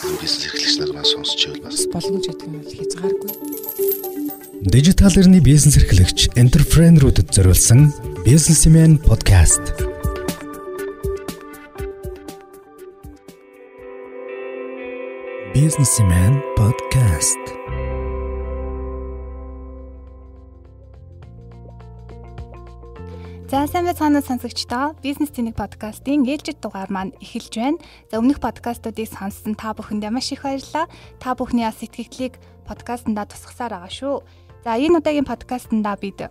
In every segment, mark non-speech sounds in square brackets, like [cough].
бизнес эрхлэгч нар маань сонсч байвал бас боломж гэдэг нь хязгааргүй. Дижитал эрхний бизнес эрхлэгч энтерпренерүүдэд зориулсан бизнесмен подкаст. Бизнесмен подкаст. За сайн байцгаана сонсогчдоо бизнес тэнэг подкастын ээлжид дугаар маань эхэлж байна. За өмнөх подкастуудыг сонссон та бүхэндээ маш их баярлалаа. Та бүхний бас сэтгэгдлийг подкастнда тусгасаар байгаа шүү. За энэ удаагийн подкастнда бид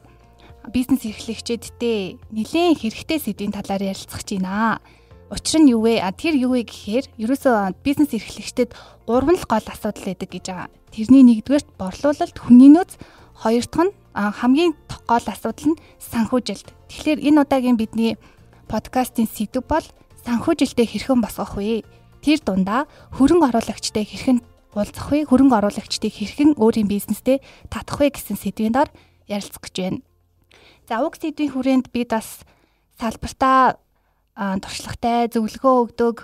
бизнес эрхлэгчэдтэй нэлээд хэрэгтэй сэдвийн талаар ярилцах гэж байна. Учир нь юу вэ? А тэр юу вэ гэхээр ерөөсөө бизнес эрхлэгчдэд гурван л гол асуудал байдаг гэж байгаа. Тэрний нэгдүгээрт борлуулалт, хүний нөөц, хоёр дахь нь хамгийн гол асуудал нь санхүүжилт. Тэгэхээр энэ удаагийн бидний подкастын сэдв бол санхүүжилтээ хэрхэн босгох вэ? Тэр дундаа хөрөнгө оруулагчтай хэрхэн уулзах вэ? Хөрөнгө оруулагчдыг хэрхэн өөрийн бизнестэй татах вэ гэсэн сэдвийн дор ярилцах гэж байна. За уг сэдвийн хүрээнд бид бас салбартаа туршлагатай зөвлөгөө өгдөг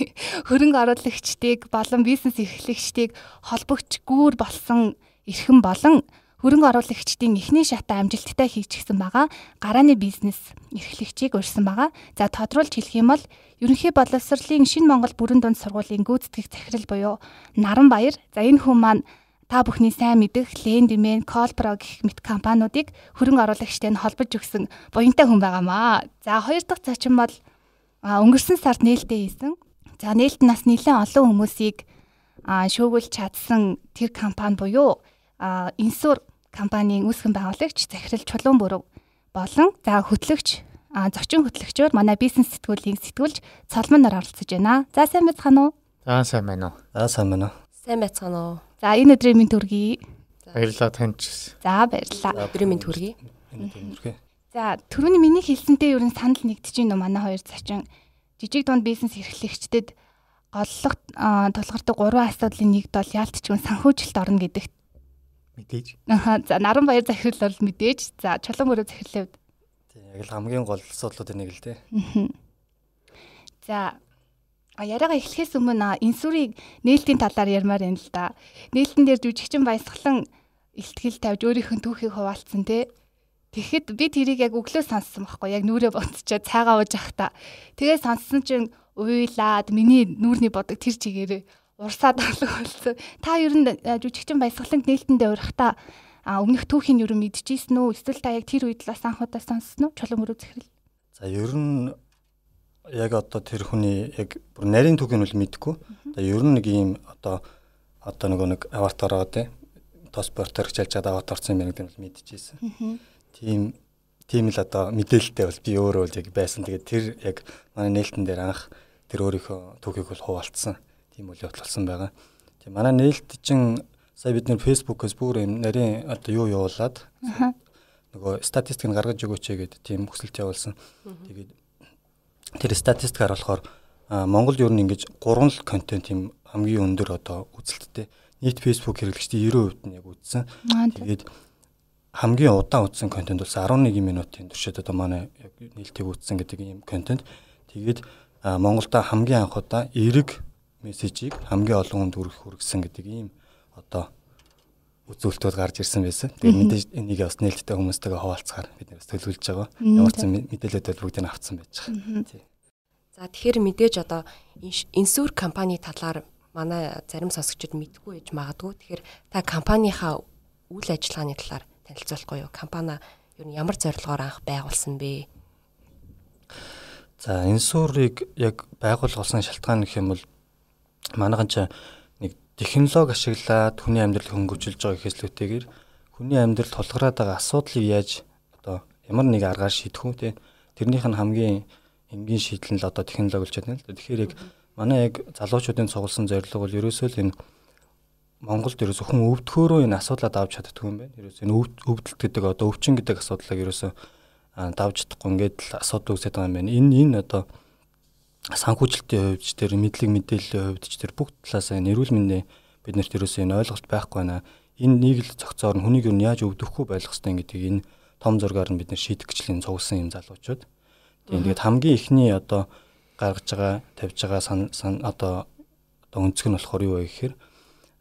[laughs] хөрөнгө оруулагчдыг болон бизнес эрхлэгчдийг холбогч гүүр болсон эрхэм болон хөрөнгө оруулагчдын эхний шатаа амжилттай хийчихсэн байгаа гарааны бизнес эрхлэгчийг урьсан байгаа. За тодруулж хэлэх юм бол ерөнхий боловсролын шинэ Монгол бүрэн дунд сургуулийн гүйцэтгэх захирал буюу Наран Баяр. За энэ хүн маань та бүхний сайн мэдэх Lendman, Callpro гэх мэт компаниудыг хөрөнгө оруулагчтай нь холбож өгсөн буянтай хүн байгаамаа. За хоёр дахь зочин бол өнгөрсөн сард нээлттэй хийсэн. За нээлт нас нэлээд олон хүмүүсийг шүүгүүлж чадсан тэр компани буюу инсур компанийн үүсгэн байгуулагч захирал Чулуун бүрэг болон за хөтлөгч зочин хөтлөгчөөр манай бизнес сэтгүүлийг сэтгүүлж цолмон нар оролцож байна. За сайн байцгаана уу? За сайн байна уу? За сайн байна уу? Сайн байцгаана уу? За энэ өдрийн минь төргий. Баярлалаа танд. За баярлалаа. Өдрийн минь төргий. За түрүүний миний хэлсэнтэй ер нь санал нэгдэж байна уу манай хоёр зочин жижиг дунд бизнес эрхлэгчдэд голлох тулгардаг гурван асуудлын нэгд бол яалтчгүй санхүүжилт орно гэдэгт Мэдээж. Аа за наран баяр захирал бол мэдээж. За чулуун мөрөө захирлын хувьд. Тийм яг л хамгийн гол асуудлуудын нэг л дээ. За А яриагаа эхлэхээс өмнө инсүрийг нээлтийн талаар ярмаар байна л да. Нээлтэн дээр жүжигчин баясгалан илтгэл тавьж өөрийнх нь түүхийг хуваалцсан те. Тэгэхэд би тэрийг яг өглөө сонссон байхгүй яг нүрээ боцчоо цайгаа ууж явах та. Тэгээ сонссон чинь уйлаад миний нүүрний бодог тэр чигээрээ урсаад болсон. Та ер нь жүжигчин баясгаланг нээлтэндээ урахта өмнөх түүхийн ер нь мэдчихсэн үү? Эсвэл та яг тэр үед л бас анхудаа сонссон уу? Чулуун мөрөө захирал. За ер нь яг одоо тэр хүний яг бүр нарийн түүхийг нь мэдгүй. Тэгээ ер нь нэг ийм одоо одоо нөгөө нэг аватар байгаа те. Тос спортоор хичээлж чад аватарсан юм гэдэг нь мэдчихсэн. Тийм тийм л одоо мэдээлэлтэй бол би өөрөө л яг байсан. Тэгээд тэр яг манай нээлтэн дээр анх тэр өөрийнхөө түүхийг бол хуваалцсан тийм үйл явдал болсон байгаа. Тийм манай нээлт чинь сая бид нэр фэйсбүүкээс бүр юм нарийн одоо юу явуулаад нөгөө статистик нь гаргаж өгөөч гэдэг тийм хүсэлт явуулсан. Тэгээд тэр статистикаар болохоор Монголд ер нь ингэж гурван л контент тийм хамгийн өндөр одоо үзэлттэй нийт фэйсбүүк хэрэглэгчдийн 90% нь яг үзсэн. Тэгээд хамгийн удаан үзсэн контент бол 11 минутын туршид одоо манай яг нээлтийг үзсэн гэдэг ийм контент. Тэгээд Монголда хамгийн анх удаа эрэг мессежийг хамгийн олон хүнд хүргэх хүргэсэн гэдэг ийм одоо үзүүлэлтүүд гарч ирсэн байсан. Тэгээд мэдээж энийг бас нээлттэй хүмүүстэйгээ хуваалцахаар бид нэр төлөвлөж байгаа. Ямар ч мэдээлэлүүд бүгдийг авцсан байж байгаа. Тий. За тэгэхээр мэдээж одоо инсүр компани талаар манай зарим сонсогчид мэдгүй байж магадгүй. Тэгэхээр та компанийнхаа үйл ажиллагааны талаар танилцуулахгүй юу? Компани ер нь ямар зорилгоор анх байгуулсан бэ? За инсурыг яг байгуулсан шалтгаан гэх юм бол манайхан ч нэг технологи ашиглаад хүний амьдрал хөнгөвжүүлж байгаа гэхээслүүтэйгээр хүний амьдрал тулгараад байгаа асуудлыг яаж одоо ямар нэг аргаар шийдэх үү те тэрнийх нь хамгийн энгийн шийдэл нь л одоо технологи болж байна л да. Тэгэхээр яг манай яг залуучуудын цугласан зорилго бол ерөөсөө л энэ Монголд ерөөсөө хүн өвдөхөөрөө энэ асуудлаа давж чаддаг юм байна. Ерөөсөө энэ өвдөлт гэдэг одоо өвчин гэдэг асуудлыг ерөөсөө давж чадахгүй ингээд л асуудал үүсэж байгаа юм байна. Энэ энэ одоо санхүүжилтийн хувьд ч тэр мэдлэг мэдээллийн хувьд ч тэр бүх талаасаа нэрүүл мэндэ бид нарт ерөөсөө энэ ойлголт байхгүй байна. Энэ нэг л зохицоор нь хүнийг юу яаж өвдөхгүй байх хэвтэй гэдгийг энэ том зургаар нь бид нар шийдэх гिचлийн цугласан юм залуучууд. Тэгээд хамгийн ихний одоо гаргаж байгаа тавьж байгаа сан одоо одоо өнцөг нь болохоор юу вэ гэхээр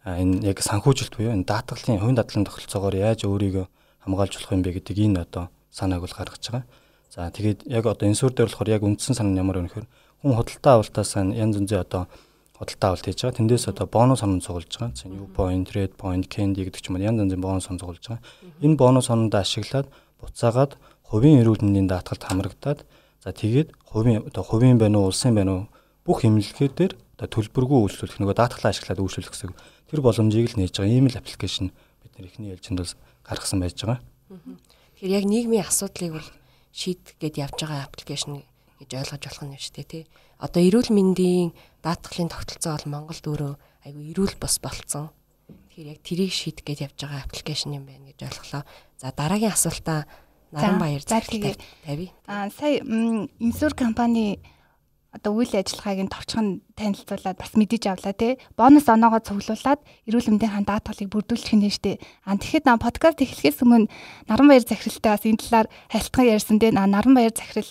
энэ яг санхүүжилт буюу энэ даатгалын хувийн дадлын тогтолцоогоор яаж өөрийгөө хамгаалж болох юм бэ гэдэг энэ одоо санааг бол гаргаж байгаа. За тэгээд яг одоо энэ суурь дээр болохоор яг үндсэн санаа нь ямар вэ гэхээр хүн худалдаа авалтаас янз янзын одоо худалдаа авалт хийж байгаа. Тэндээс одоо бонус онон цугулж байгаа. За new point, red point, candy гэдэг ч юм уу янз янзын бонус онон цугулж байгаа. Энэ бонус онондоо ашиглаад буцаагаад хувийн эрүүл мэндийн даатгалд хамрагдаад за тэгээд хувийн одоо хувийн байна уу, улсын байна уу бүх эмнэлгээр одоо төлбөргүй үйлчлүүлэх нөгөө даатгалаа ашиглаад үйлчлүүлэх гэсэн тэр боломжийг л нээж байгаа. Ийм л аппликейшн бид нар ихний ээлжинд бол гаргасан байж байгаа. Тэгэхээр яг нийгмийн асуудлыг бол шийдэх гээд явж байгаа аппликейшн гэж ойлгож болох нь шүү дээ тий. Одоо эрүүл мэндийн даатгалын тогтолцоо бол Монголд өөрөө айгүй эрүүл бос болцсон. Тэгэхээр яг тэрийг шийдэх гэж явж байгаа аппликейшн юм байна гэж ойлголоо. За дараагийн асуултаа Наранбаяр захирал тавь. Аа сая инсур компани одоо үйл ажиллагааг нь товчхон танилцуулаад бас мэдэж авлаа тий. Бонус оноогоо цуглуулад эрүүл мэндийн хан даатгалыг бүрдүүлчих нь штэ. Аа тэгэхэд на подкаст эхлэхээс өмнө Наранбаяр захиралтай бас энэ талаар хайлтхан ярьсан дээ. Наранбаяр захирал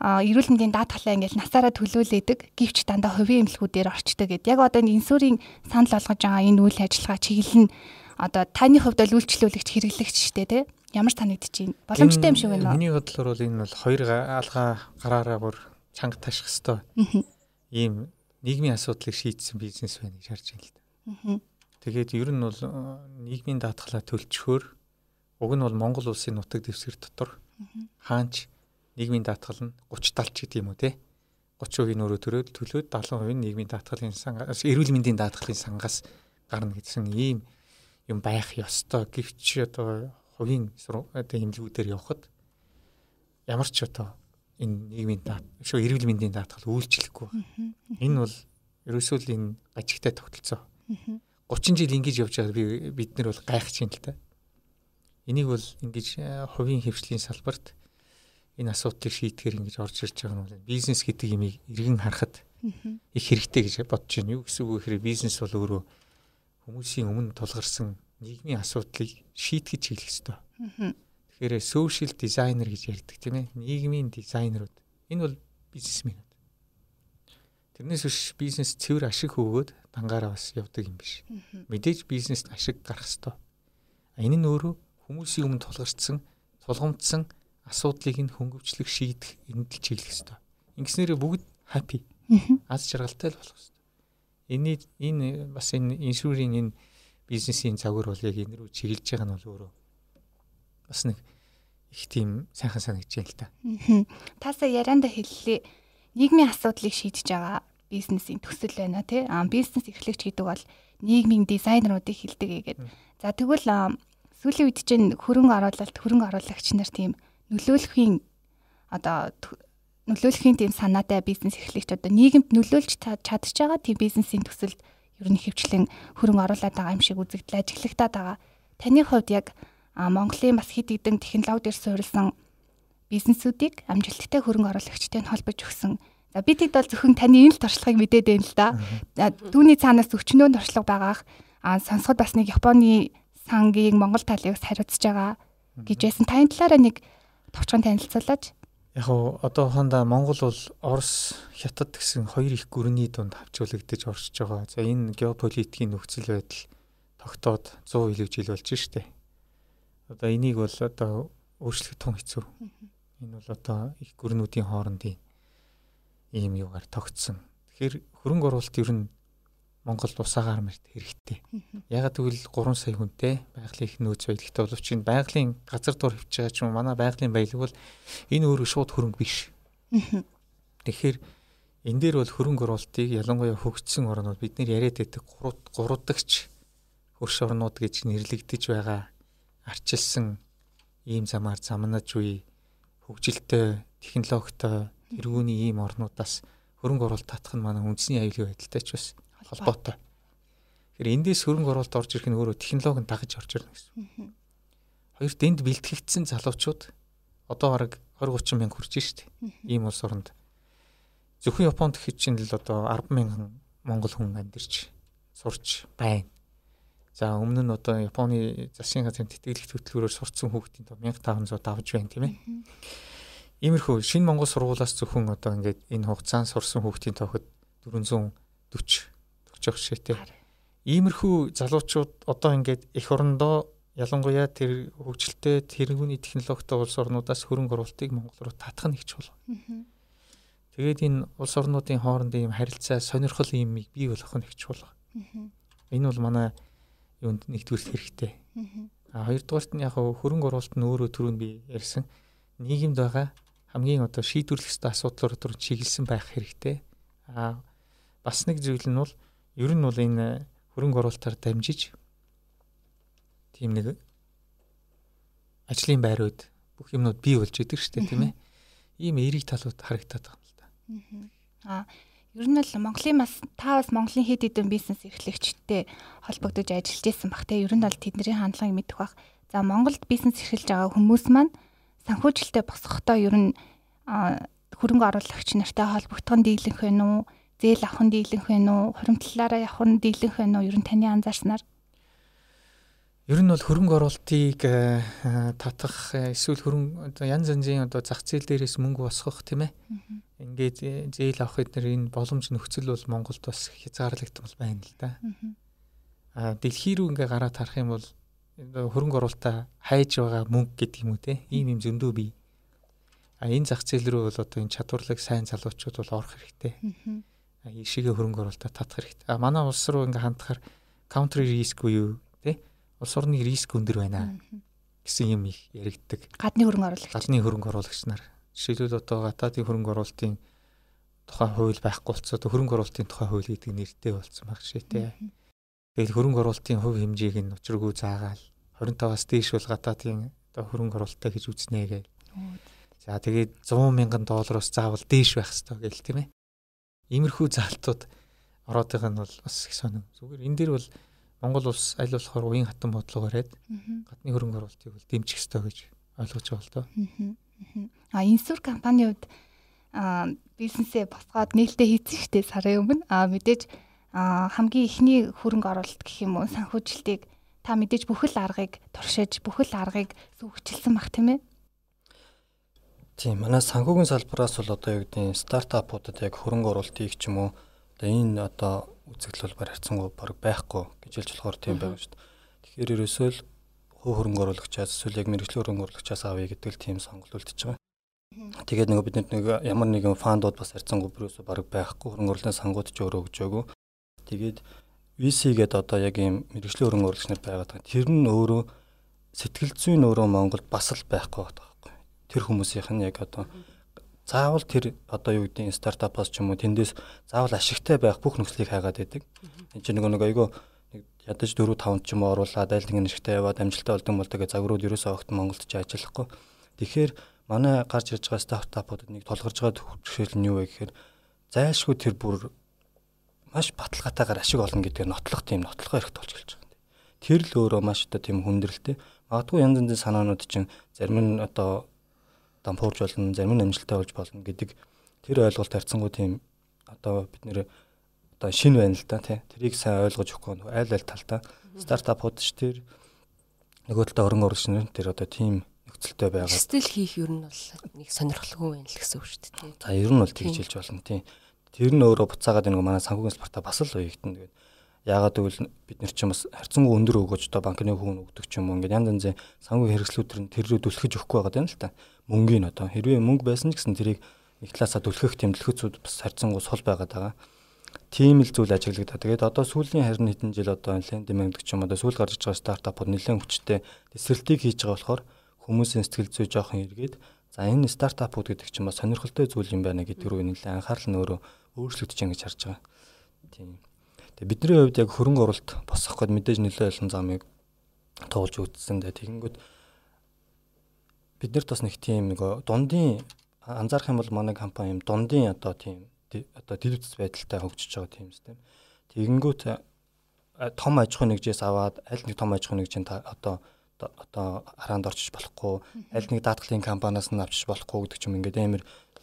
эрүүл мэндийн даатгалаа ингээл насаараа төлөөлөдөг гівч дандаа хувийн эмнэлгүүдээр орчдөг гэд. Яг одоо энэ инсүрийн санал болгож байгаа энэ үйл ажиллагаа чиглэл нь одоо таны хувьд бол үйлчлүүлэгч хэрэглэгч штэ тий. Ямар санагдчих юм? Боломжтой юм шиг байна уу? Миний бодлоор бол энэ бол хоёр алгаа гараараа бүр чанга таших хэвээр. Ийм нийгмийн асуудлыг шийдсэн бизнес байна гэж харж байна л да. Тэгээд ер нь бол нийгмийн даатгалаа төлчхөөр уг нь бол Монгол улсын нутаг дэвсгэр дотор хаанч нийгмийн даатгал нь 30 талч гэдэг юм уу те 30% нь өөрөө төрөөд төлөөд 70% нь нийгмийн даатгалын сангаас эрүүл мэндийн даатгалын сангаас гарна гэсэн ийм юм байх ёстой. Гэвч одоо хувийн одоо эмнэлгүүдээр явхад ямар ч одоо энэ нийгмийн шүү эрүүл мэндийн даатгал үйлчлэхгүй. Энэ бол ерөөсөө л энэ гажигтай тогтолцоо. 30 жил ингэж явж байгаа би бид нар бол гайхаж байна л та. Энийг бол ингэж хувийн хөвчлийн салбарт энэ асуудлыг шийдэхээр ингэж орж ирж байгаа нь бол бизнес гэдэг имийг эргэн харахад их хэрэгтэй гэж бодож байна. Юу гэсэн үг вэ гэхээр бизнес бол өөрөө хүмүүсийн өмнө тулгарсан нийгмийн асуудлыг шийтгэж хийх ёстой. Тэгэхээр social designer гэж ярьдаг тийм ээ. Нийгмийн дизайнерууд. Энэ бол бизнесменүүд. Тэрнээс биш бизнес цэвэр ашиг хөөгөөд дангаараа бас явдаг юм биш. Мэдээж бизнест ашиг гарах ёстой. Энэ нь өөрөө хүмүүсийн өмнө тулгарчсан, тулгамдсан асуудлыг нь хөнгөвчлөх шийдэх энд л чиглэх ёстой. Ингэснээр бүгд happy. Аз жаргалтай л болох ёстой. Эний энэ бас энэ иншүрийн энэ бизнесийн загвар бол яг энэ рүү чиглэж байгаа нь бол өөрөө бас нэг их тийм сайхан санагдаж байна л та. Тасаа ярианда хэллээ. Нийгмийн асуудлыг шийдэж байгаа бизнесийн төсөл байна тий. Аа бизнес эрхлэгч гэдэг бол нийгмийн дизайнеруудыг хилдэг гэдэг. За тэгвэл сүүлийн үед чинь хөрөнгө оруулалт хөрөнгө оруулагч нар тийм нөлөөлөхийн одоо нөлөөлөхийн тийм санаатай бизнес эрхлэгч одоо нийгэмд нөлөөлж чадж байгаа тийм бизнесийн төсөлд ер нь хөвчлэн хөрөнгө оруулаад байгаа юм шиг үзэгдэл ажиглагтаад байгаа. Таны хувьд яг Монголын бас хэд хэдэн технологи дээр суурилсан бизнесүүдийг амжилттай хөрөнгө оруулагчтай холбож өгсөн. За бид хэд бол зөвхөн таны энэ л туршлагыг мэдээд байна л да. Түүний цаанаас өчнөө туршлага байгаах а сонсоход бас нэг Японы сангийн Монгол талыг хариуцж байгаа гэж байсан. Таны талаараа нэг товчхон танилцуулаач. Яг уу одоохондоо Монгол бол Орос, Хятад гэсэн хоёр их гүрний дунд хавчуулагдаж оршиж байгаа. За энэ геополитикийн нөхцөл байдал тогтоод 100 илүү жил болж штэ. Одоо энийг бол одоо өөрчлөх тун хэцүү. Энэ бол одоо их гүрнүүдийн хоорондын ийм юугаар тогтсон. Тэгэхээр хөрөнгө оруулалт ер нь Монголд усаагаар мэрт хэрэгтэй. Ягаад гэвэл 3 сая хүнтэй байгалийн их нөөц баялагтай боловч энэ байгалийн газар дур хөвч байгаа ч юм манай байгалийн баялаг бол энэ өөрөө шууд хөрөнгө биш. Тэгэхээр энэ дээр бол хөрөнгө оруулалтыг ялангуяа хөгжсөн орнууд бид нэр яриад байдаг гурудагч хөрш орнууд гэж нэрлэгдэж байгаа арчилсан ийм замаар замнаж үе хөгжилтэй технологитой тэргүүний ийм орнуудаас хөрөнгө оруулалт татах нь манай үндэсний аюулгүй байдалтай ч бас холбоотой. Тэгэхээр эндээс хөрөнгө оруулалт орж ирэх нь өөрөө технологи дагаж орж ирнэ гэсэн. Хоёр дэнд бэлтгэгдсэн залуучууд одоо бараг 20 30 мянга хүрч штэ. Ийм улс оронд. Зөвхөн Японд гэхэд чинь л одоо 10 мянган монгол хүн амьдарч сурч байна. За өмнө нь одоо Японы засгийн газрын тэтгэлэг хөтөлбөрөөр сурцсан хүүхдийн тоо 1500 давж байна тийм ээ. Иймэрхүү шинэ Монгол сургуулиас зөвхөн одоо ингээд энэ хугацаанд сурсан хүүхдийн тооход 440 байгаа шээ те. Иймэрхүү залуучууд одоо ингээд эх орондоо ялангуяа тэр хөгжилтэй тэргүүний технологитой улс орнуудаас хөрөнгө оруулалтыг Монгол руу татах нь их чухал. Тэгээд энэ улс орнуудын хоорондын ийм харилцаа сонирхол юм бий болох нь их чухал. Энэ бол манай юунд нэгдүгээр хэрэгтэй. А хоёрдугаарт нь яг хөрөнгө оруулалт нь өөрөө түрүүнд би ярьсан нийгэмд байгаа хамгийн одоо шийдвэрлэх ёстой асуудлууд руу чиглэсэн байх хэрэгтэй. А бас нэг зүйл нь бол ер нь бол энэ хөрөнгө оруулалтаар дамжиж тийм нэг ажлын байрууд бүх юмнууд бий болж идэг шүү дээ тийм ээ. Ийм эерэг талууд харагдаад байгаа юм л да. Аа ер нь л Монголын бас та бас Монголын хэд хэдэн бизнес эрхлэгчтэй холбогдож ажиллаж байсан бах те ер нь бол тэдний хандлагыг мэдэх бах. За Монголд бизнес эрхэлж байгаа хүмүүс маань санхүүжилтөд босгохдоо ер нь хөрөнгө оруулагч нартай холбогдох нь дийлэнх вэ нү? Зээл авах нь дийлэнх вэ нү? Хуримтлалаараа явах нь дийлэнх вэ нү? Ер нь таны анзаарснаар Ер нь бол хөрөнгө оруулалтыг татах эсвэл хөрөнгө янз янзын одоо зах зээл дээрээс мөнгө босгох тийм ээ. Ингээд э, зээл авах эдгээр энэ боломж нөхцөл бол Монголд бас хязгаарлагдмал байна л да. А дэлхий рүү ингээ гараад харах юм бол хөрөнгө оруулалтаа хайж байгаа мөнгө гэдэг юм уу те. Ийм юм зөндөө бий. А энэ зах зээл рүү бол одоо энэ чадварлаг сайн залуучууд бол орох хэрэгтэй. А ишигээ хөрөнгө оруулалтаа татах хэрэгтэй. А манай улс руу ингээ хандахаар country risk буюу те улс орны риск өндөр байна гэсэн юм их яригддаг. Гадны хөрөнгө оруулагч. Гадны хөрөнгө оруулагч нар Жишээлбэл одоо гадаадын хөрөнгө оруулалтын тухай хууль байхгүй болцоо хөрөнгө оруулалтын тухай хууль гэдэг нэртэй болсон баг шээ тэ. Тэгэл хөрөнгө оруулалтын хувь хэмжээг нь учиргүй заагаал 25-аас дээш бол гадаадын одоо хөрөнгө оруулалтаа гэж үзнэ гээл. За тэгээд 100 мянган доллароос заавал дээш байх хэрэгтэй гээл тийм ээ. Иймэрхүү заалтууд ороод байгаа нь бол бас их сонирм. Зүгээр энэ дэр бол Монгол улс аль болохоор уян хатан бодлого бариад гадны хөрөнгө оруулалтыг бол дэмжих хэрэгтэй гэж ойлгож байгаа л доо. А инсур компанийн хувьд бизнесээ босгоод нээлттэй хийсэн штеп сарын өмнө а мэдээж хамгийн ихний хөрөнгө оруулалт гэх юм уу санхүүжилтийг та мэдээж бүхэл аргыг туршиж бүхэл аргыг сүүгчилсэн бах тийм ээ. Тийм манай санхүүгийн салбараас бол одоо юу гэдэг нь стартапуудад яг хөрөнгө оруулалтыг ч юм уу одоо энэ одоо үзэгдэл бол харьцангуй баг байхгүй гэж хэлж болохоор тийм байгаа шүү дээ. Тэгэхээр ерөөсөө л хөө хөрөнгө оруулагчаас эсвэл яг мэрэгжлийн хөрөнгө оруулагчаас авъя гэдэг л тийм сонголт үлдчихэж байгаа. Тэгээд нөгөө бид нэг ямар нэгэн фандууд бас харьцангуй бүрөөсөө баг байхгүй хөрөнгө оруулалтын сангууд ч өөрөө өгч өгөө. Тэгээд VC гэдэг одоо яг ийм мэрэгжлийн хөрөнгө оруулагч нар байгаад байгаа. Тэр нь өөрөө сэтгэл зүйн өөрөө Монголд бас л байхгүй байхгүй. Тэр хүмүүсийнх нь яг одоо заавал тэр одоо юу гэдэг стартапаас ч юм уу тэндээс заавал ашигтай байх бүх нөхцөлийг хайгаад байдаг. Энд чинь нөгөө нэг айгүй ядаж 4 5 ч юм уу оруулаад айл нэгэн ашигтай яваад амжилттай болдог бол тэгээ загварууд ерөөсөө огт Монголд ч ажиллахгүй. Тэгэхээр манай гарч ирж байгаа стартапуудад нэг тулгарч байгаа хөвчгөл нь юу вэ гэхээр зайлшгүй тэр бүр маш баталгаатайгаар ашиг олно гэдгээр нотлох тийм нотлохоо хэрэгтэй болж эхэлж байгаа юм. Тэр л өөрөө маш одоо тийм хүндрэлтэй. Магадгүй янз янзын санаанууд чинь зарим нь одоо дампуурж болно, зарим нь амжилттай болж болно гэдэг тэр ойлголт харьцангуй тийм одоо бид нэр одоо шин байна л да тий. Тэрийг сайн ойлгож өгөхгүй айл айл талдаа стартапууд ш тэр нөгөө талдаа орон оруулагч тэр одоо тийм нөхцөлтэй байгаа. Стил хийх ер нь бол нэг сонирхолгүй байна л гэсэн үг шүү дээ тий. За ер нь бол тэгж хэлж болно тий. Тэр нь өөрөө буцаагаад нэг манай санхүүгийн салбартаа бас л уягтана тэгээд яагаад гэвэл бид нар ч бас харьцангуй өндөр өгөөж одоо банкны хүүн өгдөг ч юм уу ингээд янз янзын санхүүгийн хэрэгслүүд төр нь тэр рүү түлхэж өгөхгүй байгаа юм л та. Мөнгөний одоо хэрвээ мөнгө байсан ч гэсэн тэрийг нэг талаасаа түлхэх төлхөцүүд бас харьцангуй сул байгаад байгаа тийм л зүйл ажиглагдаа. Тэгээд одоо сүүлийн харин хэдэн жил одоо лендинг гэдэг ч юм одоо сүүл гарч иж байгаа стартапууд нэлээд хүчтэй тесрэлтийг хийж байгаа болохоор хүмүүсийн сэтгэл зүй жоохон эргээд за энэ стартапууд гэдэг чинь бас сонирхолтой зүйл юм байна гэдэг рүү нэлээд анхаарал нь өөрөө өөрчлөгдөж байгаа гэж харж байгаа. Тийм. Тэгээд бидний хувьд яг хөрөнгө оруулалт босгох гээд мэдээж нэлээд олон замыг туулж үзсэн дээ. Тэгэнгүүт бид нарт бас нэг тийм нэг дундын анзаарах юм бол манай компани юм дундын одоо тийм одоо дэвтс байдалтай хөгжиж байгаа тийм систем. Тэгэнгүүт том аж ахуйн нэгжээс аваад аль нэг том аж ахуйн нэгжийн одоо одоо хараанд орчиж болохгүй аль нэг даатгалын компаниас нь авчиж болохгүй гэдэг ч юм ингээд амар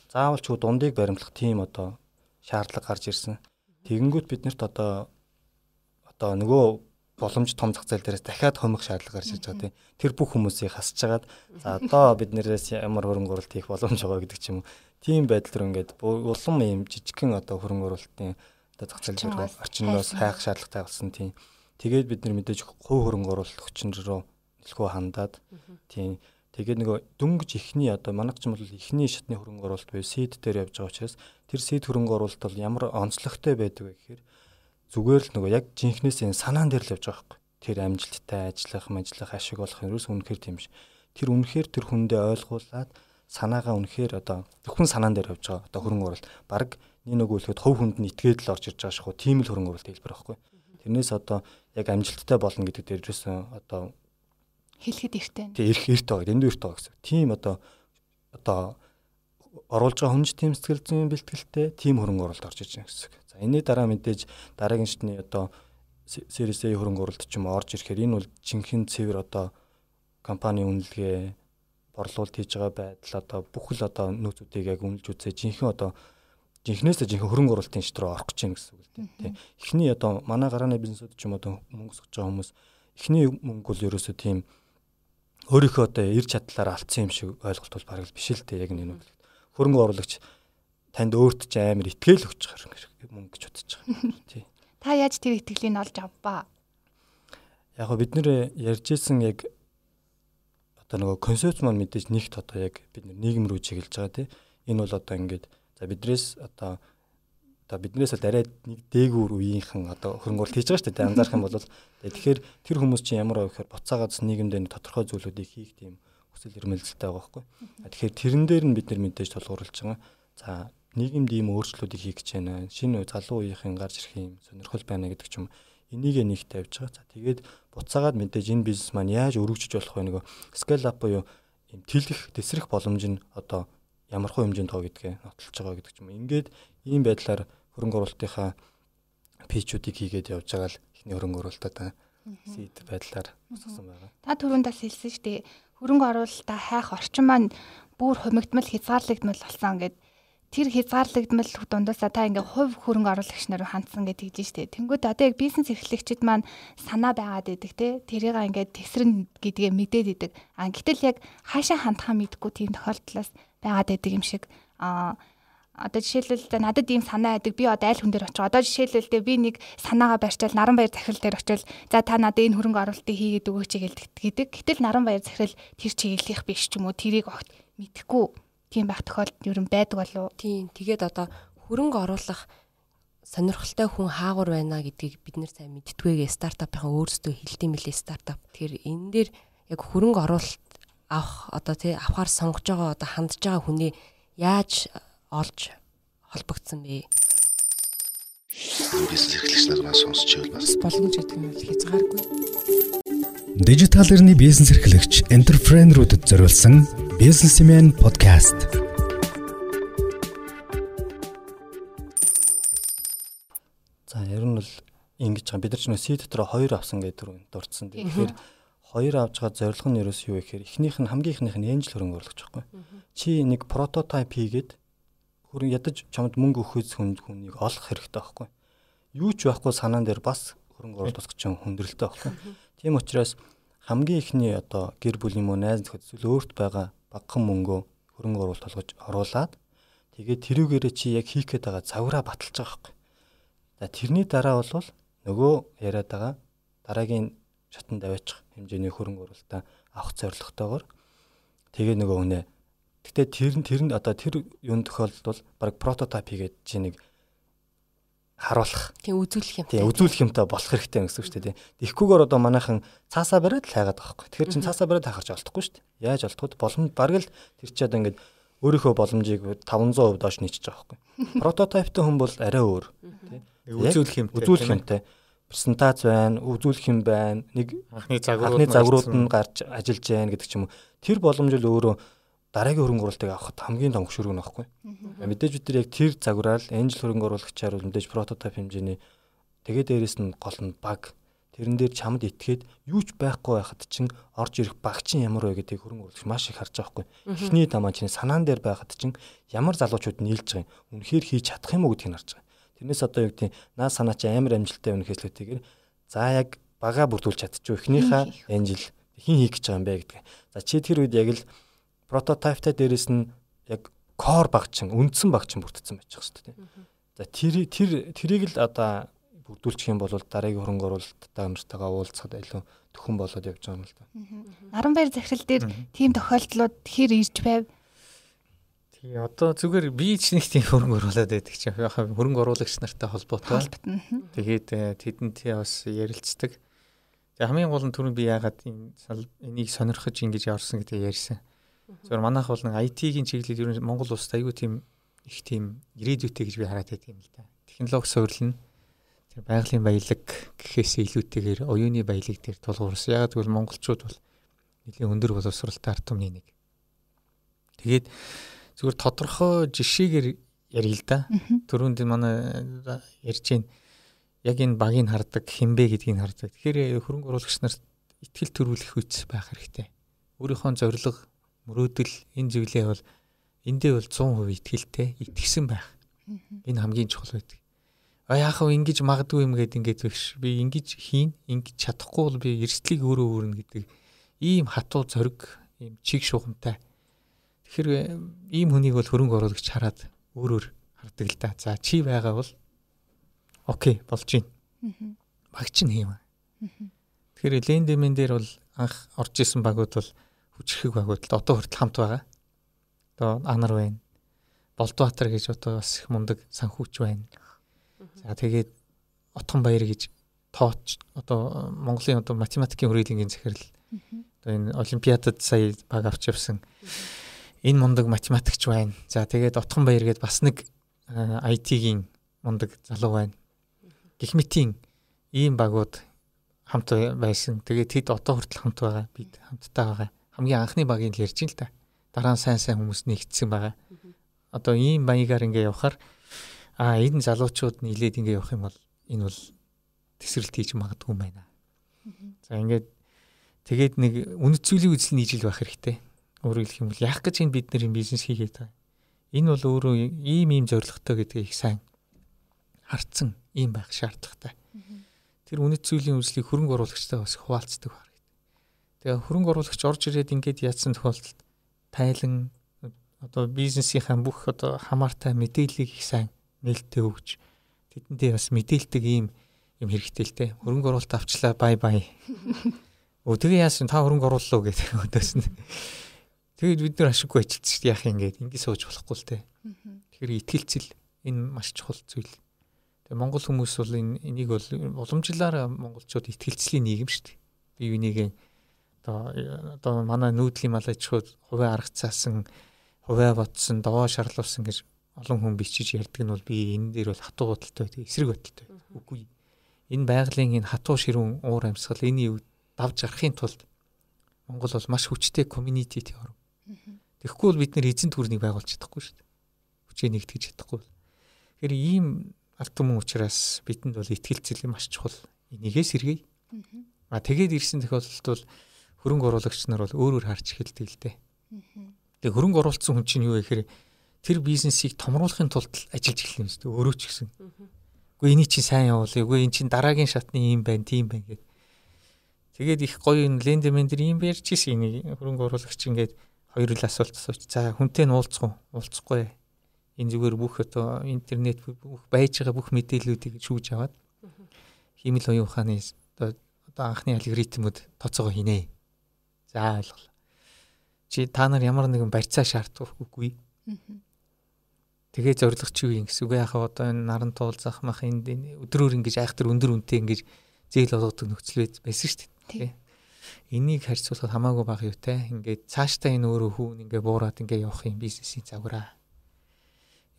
заавал ч дундыг баримтлах тийм одоо шаардлага гарч ирсэн. Тэгэнгүүт биднэрт одоо одоо нөгөө боломж том зах зээл дээрээс дахиад хомих шаардлага гарч ирж байгаа тийм. Тэр бүх хүмүүсийг хасж агаад за одоо биднээс ямар хөрөнгө оруулалт хийх боломж байгаа гэдэг ч юм уу. Тийм байдал руу ингээд улам юм жижигхэн одоо хөрөнгө оруулалтын одоо зах зээл рүү орчиноос хайх шаардлагатай болсон тийм. Тэгээд бид нар мэдээж хувь хөрөнгө оруулалт хүчин рүү нэлхүү хандаад тийм. Тэгээд нөгөө дөнгөж ихний одоо манайх ч юм бол ихний шатны хөрөнгө оруулалт буюу seed дээр явж байгаа учраас тэр seed хөрөнгө оруулалт бол ямар онцлогтой байдаг вэ гэхээр зүгээр л нөгөө яг жинхнээс энэ санаан дээр л явж байгаа байхгүй. Тэр амжилттай ажиллах, ажиллах ашиг болох юм ерөөс үнэхээр тийм ш. Тэр үнэхээр тэр хүндээ ойлгуулад санаагаа үнэхээр одоо зөвхөн санаан дээр явж байгаа. Одоо хөрөнгө оруулалт баг нэг нөгөөлөхөд хувь хүнд нь итгээд л орж ирж байгаа шүү. Тийм л хөрөнгө оруулалт хэлбэр байхгүй. Тэрнээс одоо яг амжилттай болно гэдэг дээр ерөөсөн одоо хэлэхэд эрттэй. Тэг эрх эрт байгаа. Дэндүү эрт байгаа гэсэн. Тийм одоо одоо оруулж байгаа хүнж тийм сэтгэл зүйн бэлтгэлтэй тийм хөрөнгө оруулалт орж иж байгаа гэсэн. За энэний дараа мэдээж дараагийн шатны одоо Series A хөрөнгө оруулалт ч юм орж ирэхээр энэ бол жинхэнэ цэвэр одоо компани үнэлгээ борлуулалт хийж байгаа байдал одоо бүх л одоо нөөцүүдийг яг үнэлж үзээ жинхэнэ одоо жинхнээсээ жинхэнэ хөрөнгө оруулалтын шат руу орох гэж байна гэсэн үг л тийм. Эхний одоо манай гарааны бизнесүүд ч юм одоо мөнгө өсгөж байгаа хүмүүс эхний мөнгө бол ерөөсөө тийм өөрийнхөө одоо ир чадлаараа алдсан юм шиг ойлголт бол бараг биш л дээ яг энэ нь. Хөрөнгө оруулагч танд өөрт ч амар итгэл өгч байгаа мөнгө гэж бодож байгаа. Тий. Та яаж тэр итгэлийг олж авбаа? Яг бид нэр ярьжсэн яг одоо нөгөө концепц маань мэдээж нэгт одоо яг бид нийгэм рүү чиглэж байгаа тий. Энэ бол одоо ингээд за бидрээс одоо одоо биднээс л арай нэг дээгүүр үеийнхэн одоо хөрөнгө оруулалт хийж байгаа шүү дээ. Анзаарах юм бол тэгэхээр тэр хүмүүс чинь ямар вэ гэхээр буцаагаад нийгэмдээ тодорхой зүйлүүдийг хийх тийм хүсэл эрмэлзэлтэй байгаа байхгүй. Тэгэхээр тэрэн дээр нь бид нар мэдээж тулгуурлаж байгаа. За нийгэмд ийм өөрчлөлтүүдийг хийх гэж байна. Шинэ залуу үеийнхэн гарч ирэх юм сонирхол байна гэдэг ч юм энийг нэг тавьж байгаа. За тэгээд буцаагаад мэдээж энэ бизнес маань яаж өргөжж болох вэ нөгөө scale up буюу ийм тэлэх, тесрэх боломж нь одоо ямар хөө хэмжээнд тоо гэдгээ нотолж байгаа гэдэг ч юм. Ингээд ийм байдлаар хөрөнгө оруулалтынхаа пичүүдийг хийгээд явж байгаа л ихний хөрөнгө оруулалтаа сид байдлаар босгосон байгаа. Та түрүүндээс хэлсэн шүү дээ. Хөрөнгө оруулалтаа хайх орчин маань бүр хумигдмал хязгаарлагдмал болсон гэд тэр хязгаарлагдмал дундасаа та ингээ хувь хөрөнгө оруулагч нар хандсан гэж тэгж штэ. Тэнгүүд одоо яг бизнес эрхлэгчид маань санаа байгаад идэг те. Тэрийг ингээ тесрэн гэдгээ мэдээд идэг. А гэтэл яг хаашаа хандхаа мэдгүй тийм тохиолдлоос байгаад идэг юм шиг а одоо жишээлбэл надад ийм санаа байдаг би одоо аль хүн дээр очих. Одоо жишээлбэл би нэг санаагаа барьчаал наран баяр захирал дээр очивол за та надад энэ хөрөнгө оруулалтыг хийгээд өгөөч гэдэг. Гэтэл наран баяр захирал тэр чиглэлийнх биш ч юм уу тэрийг огт мэдхгүй тийм байх тохиолдол ер нь байдаг болов уу? Тийм. Тэгээд одоо хөрөнгө оруулах сонирхолтой хүн хаагур байна гэдгийг бид нэр сайн мэдтгүйгээ стартапынхаа өөрсдөө хэлдэм билээ стартап. Тэгэхээр энэ дээр яг хөрөнгө оруулалт авах одоо тий авахар сонгож байгаа одоо хандж байгаа хүний яаж олж холбогдсон бэ? бизнес эрхлэгч нар маань сонсч байвал бас боломж гэдэг нь хязгааргүй. Дижитал эрхний бизнес эрхлэгч энтерпренерүүдэд зориулсан бизнесмен подкаст. За ер нь бол ингэж байгаа. Бид нар ч нөө C дотор 2 авсан гэдэг түрүү дурдсан. Тэгэхээр хоёр авж байгаа зорилго нь ерөөс юу вэ гэхээр эхнийх нь хамгийн ихнийх нь энжил хөрөнгө оруулагч байхгүй. Чи нэг прототип хийгээд хөрөнгө ядаж чамд мөнгө өгөхөс хүн хүнийг олох хэрэгтэй байхгүй. Юу ч байхгүй санаан дээр бас хөрөнгө оруулалт чинь хүндрэлтэй байхгүй. Тийм учраас хамгийн ихний одоо гэр бүл юм уу найз нөхөд эсвэл өөрт байгаа багахан мөнгөө хөрөнгө оруулалт болгож оруулаад тэгээд тэрүүгээрээ чи яг хийх гээд байгаа завраа баталж байгаа байхгүй. За тэрний дараа бол нөгөө яриад байгаа дараагийн шатанд аваачих хэмжээний хөрөнгө оруулалтаа авах зорилготойгоор тэгээ нөгөө үнэ Гэтэ тэр нь тэр нь одоо тэр юун тохиолдолд бол баг прототип хийгээд чи нэг харуулах. Тийм үзүүлэх юм. Тийм үзүүлэх юмтай болох хэрэгтэй гэсэн үг шүү дээ. Тэгэхгүйгээр одоо манайхан цаасаа бариад л хайгаад байгаа байхгүй. Тэгэхээр чин цаасаа бариад хайхарч олдохгүй шүү дээ. Яаж олдох вэ? Боломж бараг л тэр чи одоо ингээд өөрийнхөө боломжийг 500% доош нийцж байгаа байхгүй. Прототиптай хүн бол арай өөр. Тийм. Үзүүлэх юмтай. Үзүүлэх юмтай презентац байна, үзүүлэх юм байна. Нэг анхны загварууд анхны загварууд нь гарч ажиллаж байна гэдэг ч юм уу. Тэр боломж л өөрөө дараагийн хөрөнгө оруулалтыг авахд хамгийн том хөшүүрэг нь байхгүй. Мэдээж бид нар яг тэр загвараар энжил хөрөнгө оруулагчаар бол мэдээж прототип хэмжээний тэгээ дээрэс нь гол нь баг тэрэн дээр чамд итгээд юу ч байхгүй байхад чинь орж ирэх багчин ямар вэ гэдгийг хөрөнгө оруулагч маш их харж байгаа байхгүй. Эхний дамаа чинь санаан дээр байхад чинь ямар залуучууд нийлж байгаа юм. Үнэхээр хийж чадах юм уу гэдгийг харж байгаа. Тэрнээс одоо юу гэдэг наа санаа чи амар амжилттай байна гэхлээтэйгээр за яг бага бүрдүүлж чадчих. Эхнийхээ энжил хин хийх гэж байгаа юм бэ гэдэг. За чи тэр үед яг л прототиптай дээрэс нь яг core багчин, үндсэн багчин бүрдсэн байж байгаа шүү дээ. За тэр тэр тэрийг л одоо бүрдүүлчих юм бол дараагийн хөрөнгө оруулалттай нартайгаа уулзахад илүү төхөн болоод явж байгаа юм л да. Наран баяр захирал дээр тийм тохиолдлууд хэр ирж байв? Тий одоо зүгээр би ч нэг тийм хөрөнгө оруулаад байдаг чинь хөрөнгө оруулагч нартай холбоотой. Тэгээд э, тэдэнтэй бас ярилцдаг. Тэгээ хамгийн гол нь түрүүн би яагаад энийг сонирхож ингэж яварсан гэдэг ярьсан. Зүгээр манайх бол нэг IT-ийн чиглэлд ер нь Монгол улсад аягүй тийм их тийм ирээдүйтэй гэж би хараад байдаг юм л да. Технологи суурилна тэр байгалийн баялаг гэхээс илүүтэйгээр оюуны баялаг дээр тулгуурсан. Ягаад гэвэл монголчууд бол нэлийн өндөр боловсралтай ард түмний нэг. Тэгээд зүгээр тодорхой жишээгээр ярил л да. Төрөнд манай ярьж байна. Яг энэ багийг хардаг, хинбэ гэдгийг хардаг. Тэгэхээр хөрөнгө оруулагч нарт ихтгэл төрүүлэх үс байх хэрэгтэй. Өөрийнхөө зорилго, мөрөөдөл энэ зүйлээ бол эндээ бол 100% ихтгэлтэй, итгэсэн байх. Энэ хамгийн чухал байдаг. А яах вэ? Ингэж магадгүй юм гээд ингэж биш би ингэж хийн ингэж чадахгүй бол би эрсдлийг өөрөө өөрнө гэдэг ийм хатуу зориг ийм чиг шугамтай. Тэгэхээр ийм хүнийг бол хөрөнгө оруулагч хараад өөрөөр хардаг л да. За чи байгаа бол окей болж гин багч нь хийм тэгэхээр лендемен дээр бол анх орж исэн багууд бол хүчрхэг багууд л одоо хүртэл хамт байгаа одоо анар байна Болдбаатар гэж одоо бас их мундаг санхүүч байна За тэгээд Отхон баяр гэж тооч одоо Монголын одоо математикийн хүрээлэнгийн захирал одоо энэ олимпиадад сая баг авч явсан энэ мундаг математикч байна. За тэгээд Отхон баяр гээд бас нэг IT-ийн мундаг залуу байна. Гэх мэтийн ийм багууд хамт байсан. Тэгээд тэд одоо хүртэл хамт байгаа. Бид хамтдаа байгаа. Хамгийн анхны багийг л ярьж ин л та. Дараа нь сайн сайн хүмүүс нэгдсэн байгаа. Одоо ийм маягаар ингээ явхаар а энэ залуучууд нийлээд ингэ явах юм бол энэ бол тесрэлт хийж магадгүй юм байна. За ингээд тэгээд нэг үнэт зүйлийн үзэл нийжил байх хэрэгтэй. Өөрөөр хэлэх юм бол яах гэж энэ бид нэр бизнес хийгээд байгаа. Энэ бол өөрөө ийм ийм зорилготой гэдгийг их сайн харцсан ийм байх шаардлагатай. Тэр үнэт зүйлийн үзлийг хөрөнгө оруулагчтай бас хуваалцдаг хэрэгтэй. Тэгээ хөрөнгө оруулагч орж ирээд ингээд яатсан тохиолдолд тайлан одоо бизнесийнхаа бүх одоо хамаартай мэдээллийг их сайн нээлттэй өгч тэдэндээ бас мэдээлдэг ийм юм хэрэгтэй л те. Хөрөнгө оруулалт авчлаа бай бай. Өө тэгээ яасан та хөрөнгө орууллаа гэдэг өдөөс [laughs] нь. Тэгээд бид нэр ашиггүй ажилтсан шүү дээ яах юм гээд ингэ сууж болохгүй л те. Тэгэхээр итгэлцэл энэ маш чухал зүйл. Тэгээ Монгол хүмүүс бол энэ энийг бол уламжлалаар монголчууд итгэлцлийн нийгэм шүү дээ. Бие бинийгээ одоо одоо манай нүүдлийн малайчууд хувиа аргацаасан, хувиа ботсон, довоо шарлуулсан гэж олон хүн бичиж ярьдаг нь бол би энэ дээр бол хатуу бодолтой байдаг, эсрэг бодолтой байдаг. Үгүй. Энэ байгалийн энэ хатуу ширүүн уур амьсгал энийг давж гарахын тулд Монгол бол маш хүчтэй community теорем. Тэгэхгүй бол бид нэр эзэн төрнийг байгуулж чадахгүй шүү дээ. Хүчээ нэгтгэж чадахгүй. Тэгэхээр ийм алт түмэн учраас бидэнд бол ихтгэл зүйн маш чухал. Энийгээс сэргээе. А тэгээд ирсэн тохиолдолд бол хөрөнгө оруулагч нар бол өөрөөр харж эхэлдэг л дээ. Тэгээ хөрөнгө оруулсан хүн чинь юу вэ гэхээр тэр бизнесийг томруулахын тулд ажиллаж эхэлнэ юм шүү дээ. Өөрөө ч гэсэн. Үгүй эний чинь сайн явуулъя. Үгүй эн чинь дараагийн шатны юм байна, тийм байна гэд. Тэгээд их гоё энэ лендемен дэр юм ярьж ирсэн энийг хөрөнгө оруулагч ингээд хоёр л асуулт асууч. За хүнтэй нь уулзах уу? Уулзахгүй. Энэ зүгээр бүх одоо интернет бүх байж байгаа бүх мэдээллүүдийг шүүж аваад химэл оюун ухааны одоо анхны алгоритмуд тооцоогоо хийнэ. За ойлголоо. Чи та нар ямар нэгэн барьцаа шаардах үгүй. Тэгээ зориг чи юу юм гэсэн үг яхаа одоо энэ наран туулзах мах энд өдрөөр ингэж айхтар өндөр үнэтэй ингэж зээл болгодог нөхцөл байсан шүү дээ. Энийг харьцуулахад хамаагүй бага юу те. Ингээд цаашдаа энэ өөрөө хүүн ингээ буураад ингээ явах юм бизнесийн загвараа.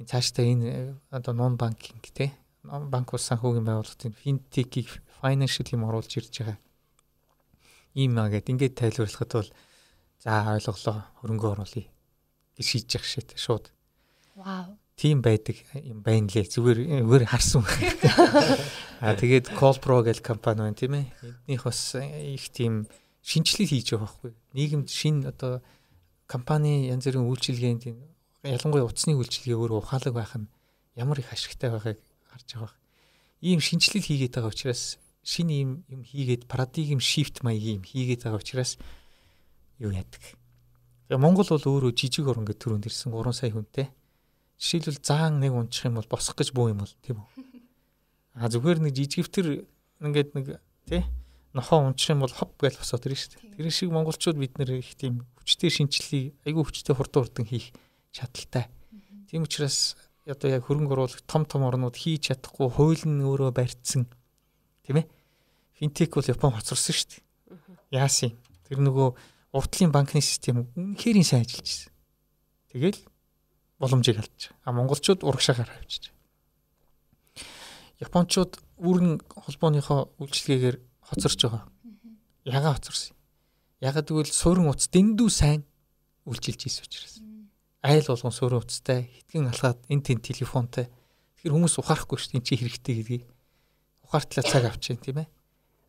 Энэ цаашдаа энэ одоо нон банкинг те. Банк ус санхүүгийн байгууллагын финтекийг financial юм оруулж ирж байгаа. Ийм аа гэд ингээд тайлбарлахад бол за ойлголоо хөрөнгө оруулъя гэж шийдэж явах шээ шууд. Вау тийм байдаг юм байна лээ. Зүгээр зүгээр харсан. [laughs] Аа тэгээд Colpro гэх компани байна тийм ээ. Эднийх бас их тийм шинжилгээ хийж байгаа байхгүй. Нийгэмд шин одоо компани янз бүрийн үйлчилгээнд ялангуяа утасны үйлчилгээ өөр ухаалаг байх нь ямар их ашигтай байгааг харж байгаа. Ийм шинжилгээ хийгээд байгаа учраас шинэ ийм юм хийгээд парадигм шифт маягийн юм хийгээд байгаа учраас юу яадаг. Тэгээ Монгол бол өөрөө жижиг орн гэж төрөнд ирсэн 3 сая хүнтэй Жишээлбэл заан нэг унчих юм бол босох гэж бүү юм бол тийм үү. [laughs] А зүгээр нэг жижигвтер ингээд нэг тий нохоо унчих юм бол хоп гэж босоод ирнэ шүү дээ. Тэр шиг монголчууд бид нэр их тийм хүчтэй шинжилгээ айгүй хүчтэй хурдан хурдан хийх чадaltaй. Тийм учраас одоо яг хөрөнгө оруулах том том орнууд хийж чадахгүй хууль нь өөрөө барьцсан тийм ээ. Финтек бол Япон хоцорсон шүү дээ. Яасын. Тэр нөгөө уртлын банкны систем үнэхээр сайн ажиллаж байна. Тэгэл боломжийг алдчих. А монголчууд урагшаагаар авчиж. Япончууд үүрэн холбооныхоо үйлчлэгээр хоцорч байгаа. Ягаа хоцорсон. Ягаад гэвэл суурин утас дэндүү сайн үйлчилж ийсэн учраас. Айл болгон суурин утастай, хитгэн алхаад эн тэн телефонтой. Тэгэхээр хүмүүс ухаарахгүй шүү дээ чи хэрэгтэй гэдгийг. Ухаартлаа цаг авчихын тийм ээ.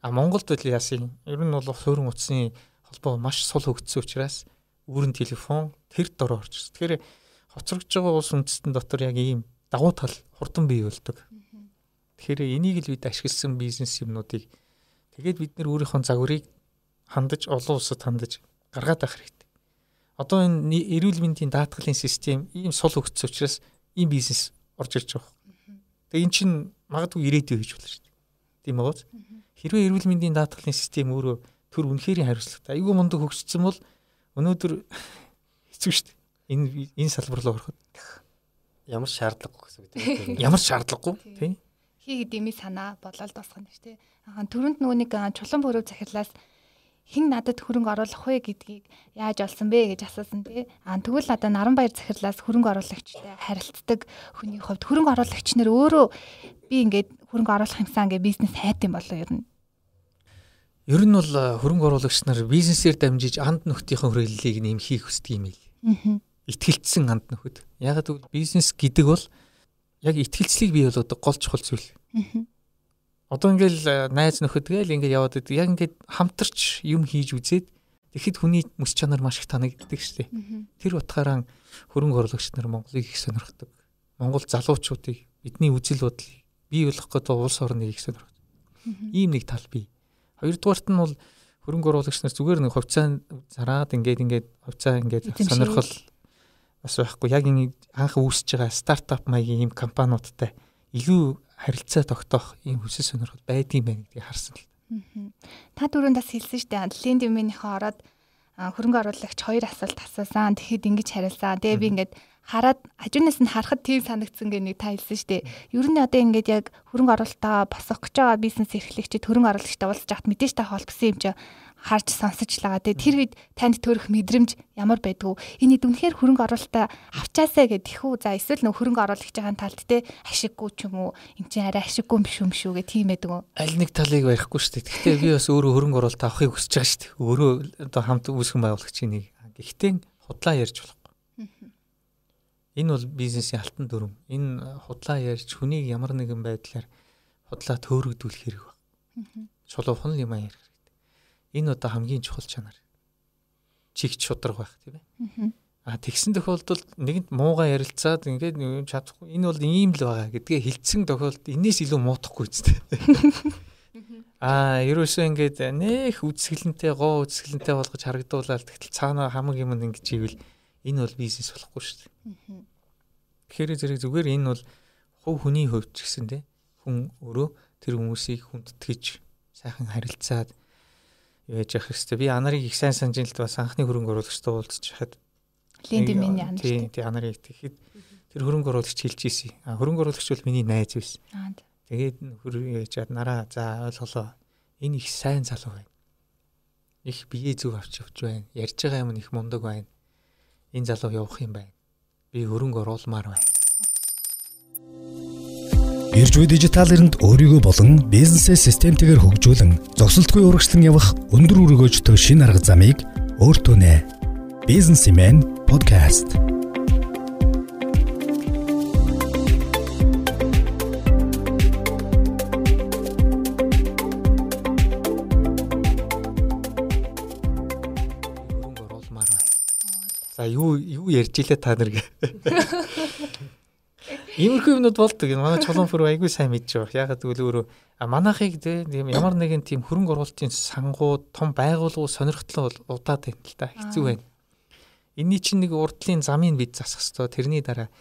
А Монголд бол яасан? Ер нь бол суурин утасны холбоо маш сул хөгжсөн учраас үүрэн телефон тэр дор орж. Тэгэхээр хоцрогдож байгаа улс үндэстэн дотор яг ийм давуу тал хурдан бий болдог. Тэгэхээр энийг л бид ашигласан бизнес юмнуудыг тэгээд бид нэр өөрийнхөө загварыг хандаж олон улсад хандаж гаргаад авах хэрэгтэй. Одоо энэ эрүүл мэндийн даатгалын систем ийм сул хөгжсөн учраас ийм бизнес орж ирж байгаа. Тэгээ эн чинь магадгүй ирээдүй хийж болно шүү дээ. Тийм үү? Хэрвээ эрүүл мэндийн даатгалын систем өөрөө төр үнэхэрийн хариуцлагатай. Айгүй мундаг хөгжсөн бол өнөөдөр хэцүү шүү дээ энэ энэ салбар руу ороход ямар шаардлагагүй гэсэн үг. [laughs] Ямар шаардлагагүй тий. Хий дэмий санаа бодлол дуусгах нь шүү дээ. Аа түрүүнд нөгөө нэг чулуун бүрөв захирлаас хэн надад хөрөнгө оруулах вэ гэдгийг яаж олсон бэ гэж асуусан тий. Аа тэгвэл надад Наранбаяр захирлаас хөрөнгө оруулагчтай харилцдаг хүний хувьд хөрөнгө оруулагч нэр өөрөө би ингээд хөрөнгө оруулах юмсан гэ бизнес хайт юм болоо ер нь. Ер нь бол хөрөнгө оруулагч нар бизнесээр дамжиж анд нөхдийнхөө хүрээллийг нэмхийг хүсдэг юм ээ. Аа итгэлцсэн анд нөхөд. Яг гэвэл бизнес гэдэг бол яг итгэлцлийг бий болгодог гол чухал зүйл. Одоо ингээл э, найз нөхөд гээл ингээд яваад идэг. Яг ингээд хамтарч юм хийж үзээд тэгэхэд хүний мэс чанар маш их танагддаг шүү дээ. Тэр утгаараа хөрөнгө оруулагч нар Монголыг их сонирхдаг. Монгол залуучуудыг бидний үзэл бодлыг бий болгох гэдэг улс орныг их сонирхдаг. Ийм нэг тал бий. Хоёрдугаарт нь бол хөрөнгө оруулагч нар зүгээр нэг хувьцаа зараад ингээд ингээд хувьцаа ингээд сонирхол бас байхгүй яг энэ анх үүсэж байгаа стартап маягийн ийм компаниудтай илүү харилцаа тогтоох ийм хүсэл сонирхол байдığım байна гэдгийг харсан л. Та түрүүнд бас хэлсэн шүү дээ. Лендимийнхээ ороод хөрөнгө оруулагч хоёр асуулт асуусан. Тэгэхэд ингэж хариулсан. Тэгээ би ингээд хараад хажуунаас нь харахад тийм санагдсан гэх нэг та хэлсэн шүү дээ. Ер нь одоо ингээд яг хөрөнгө оруулалтаа босгох гэж байгаа бизнес эрхлэгчид хөрөнгө оруулагчтай уулзж хат мэдээж та холбосон юм чи харж сонсож байгаа. Тэгээ тэр үед танд төрөх мэдрэмж ямар байдгүй. Энэ дүнхээр хөрөнгө оруулалтаа авчаасаа гэдэг их үү. За эсвэл нөх хөрөнгө оруулагч байгаа талд те ашиггүй ч юм уу. Энд чинь арай ашиггүй юм шүү юм шүү гэх тийм байдаг. Аль нэг талыг барихгүй шүү дээ. Гэхдээ би бас өөрөө хөрөнгө оруулалт авахыг хүсэж байгаа шүү дээ. Өөрөө одоо хамт үүсгэн байгуулагчийн нэг. Гэхдээ худлаа ярьж болох Энэ бол бизнесийн алтан дүрм. Энэ худлаа ярьж хүнийг ямар нэгэн байдлаар худлаа төөрөгдүүлэх хэрэг байна. Чулуухан юм ярих хэрэгтэй. Энэ одоо хамгийн чухал чанар. Чигч шудраг байх тийм ээ. А тэгсэн тохиолдолд нэгэнт муугаа ярилцаад ингээд юм чадахгүй энэ бол ийм л байгаа гэдгээ хилцсэн тохиолдолд энэс илүү муудахгүй үстэй. Аа ерөөсөө ингээд нэх үсгэлэнтэй гоо үсгэлэнтэй болгож харагдуулаад тэгтэл цаанаа хамаг юм ингэж ивэл энэ бол бизнес болохгүй шүү дээ. Тэгэхээр зэрэг зүгээр энэ бол хувь хүний хувьд ч гэсэн те хүн өөрөө тэр хүмүүсийг хүндэтгэж сайхан харилцаад яаж явах хэрэгтэй. Би анарыг их сайн санаж л бас анхны хөрөнгө оруулагчтай уулзч хахад лендимийн анар. Тийм тийм анарыг тэгэхэд тэр хөрөнгө оруулагч хэлж ийсэн. А хөрөнгө оруулагч бол миний найз байсан. Тэгээд хөрөнгө яачаад нараа за ойлголоо. Энэ их сайн залуу байна. Их бие зүг авч явж байна. Ярьж байгаа юм их мундаг байна. Энэ залуу явах юм байна би хөрөнгө оруулмаар байна. Иржүү дижитал эринд өөрийгөө болон бизнесээ системтэйгээр хөгжүүлэн зогсолтгүй урагшлан явах өндөр өргөөжтэй шин арга замыг өөртөө нэ. Бизнесмен подкаст. За юу юу ярьж илээ та нар гэ. [laughs] Иймэрхүү юмнууд болдог. Манай чулуун фөр айгүй сайн мэдж байгаа. Ягаад гэвэл өөрөө манайхыг тийм ямар нэгэн тийм хөрөнгө оруулалтын сангууд, том байгууллагууд сонирхтлоо удаад байна л да. Хэцүү байна. Энийний чинь нэг урдлын замыг бид засах хэвээр тэрний дараа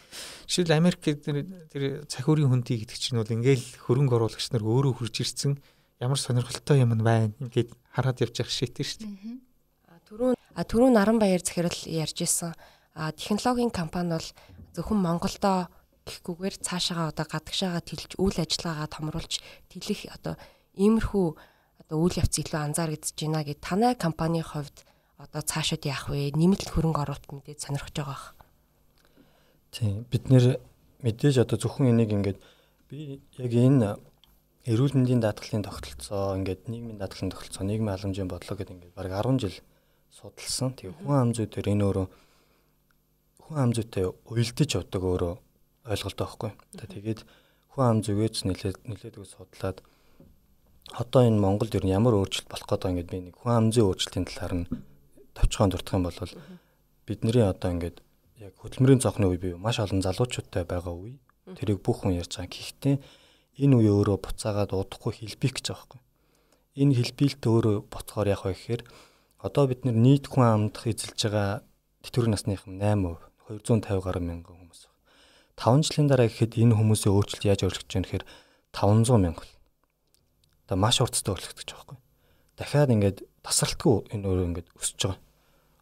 жишээл Америк тэр цахиурийн хүндий гэдэг чинь бол ингээл хөрөнгө оруулагч нар өөрөө хурж ирсэн ямар сонирхолтой юм байна ингээд хараад явж явах шийдэж шүү дээ. Түрүүн түрүүн Наранбаяр захирал ярьж исэн технологийн компани бол зөвхөн Монголдо гэхгүйгээр цаашаага одоо гадагшаага тэлж үйл ажиллагаагаа томруулж тэлэх одоо иймэрхүү одоо үйл явц илүү анзаарэгдэж байна гэд танай компанийн хувьд одоо цаашид яах вэ? Нэмэлт хөрөнгө оруулалт мэдээд сонирхож байгаа бах. Тийм бид нэр мэдээж одоо зөвхөн энийг ингээд би яг энэ эрүүл мэндийн даатгалын тогтолцоо ингээд нийгмийн даатгалын тогтолцоо нийгмийн халамжийн бодлого гэдэг ингээд баг 10 жил судалсан. Тэгээ хүн ам зүй дээр энэ өөрөө хүн ам зүйтэй уялдаж явдаг өөрөө ойлголт байхгүй. Тэгээд хүн ам зүгээс нэлээд нэлээдгүй судлаад одоо энэ Монголд ер нь ямар өөрчлөлт болох гэдэг ингээд би нэг хүн ам зүйн өөрчлөлтийн талаар нь товчхон дурдах юм бол бидний одоо ингээд яг хөдөлмөрийн цонхны үе бий маш олон залуучуудтай байгаа үе. Тэрийг бүх хүн ярьж байгаа. Гэхдээ энэ үе өөрөө буцаагаад удахгүй хэлбих гэж байгаа байхгүй. Энэ хэлбэлт өөрөө боцохоор яах вэ гэхээр одоо бид нийт хүн амдах эзэлж байгаа тэтгэврийн насныхан 8%, 250 гаруй мянган хүмүүс. 5 жилийн дараа гэхэд энэ хүмүүсийн өөрчлөлт яаж өөрчлөгдөж байна гэхээр 500 мянга бол. Одоо маш уртастай өөрчлөгдөж байгаа байхгүй. Дахиад ингээд тасралтгүй энэ өөрөө ингээд өсөж байгаа.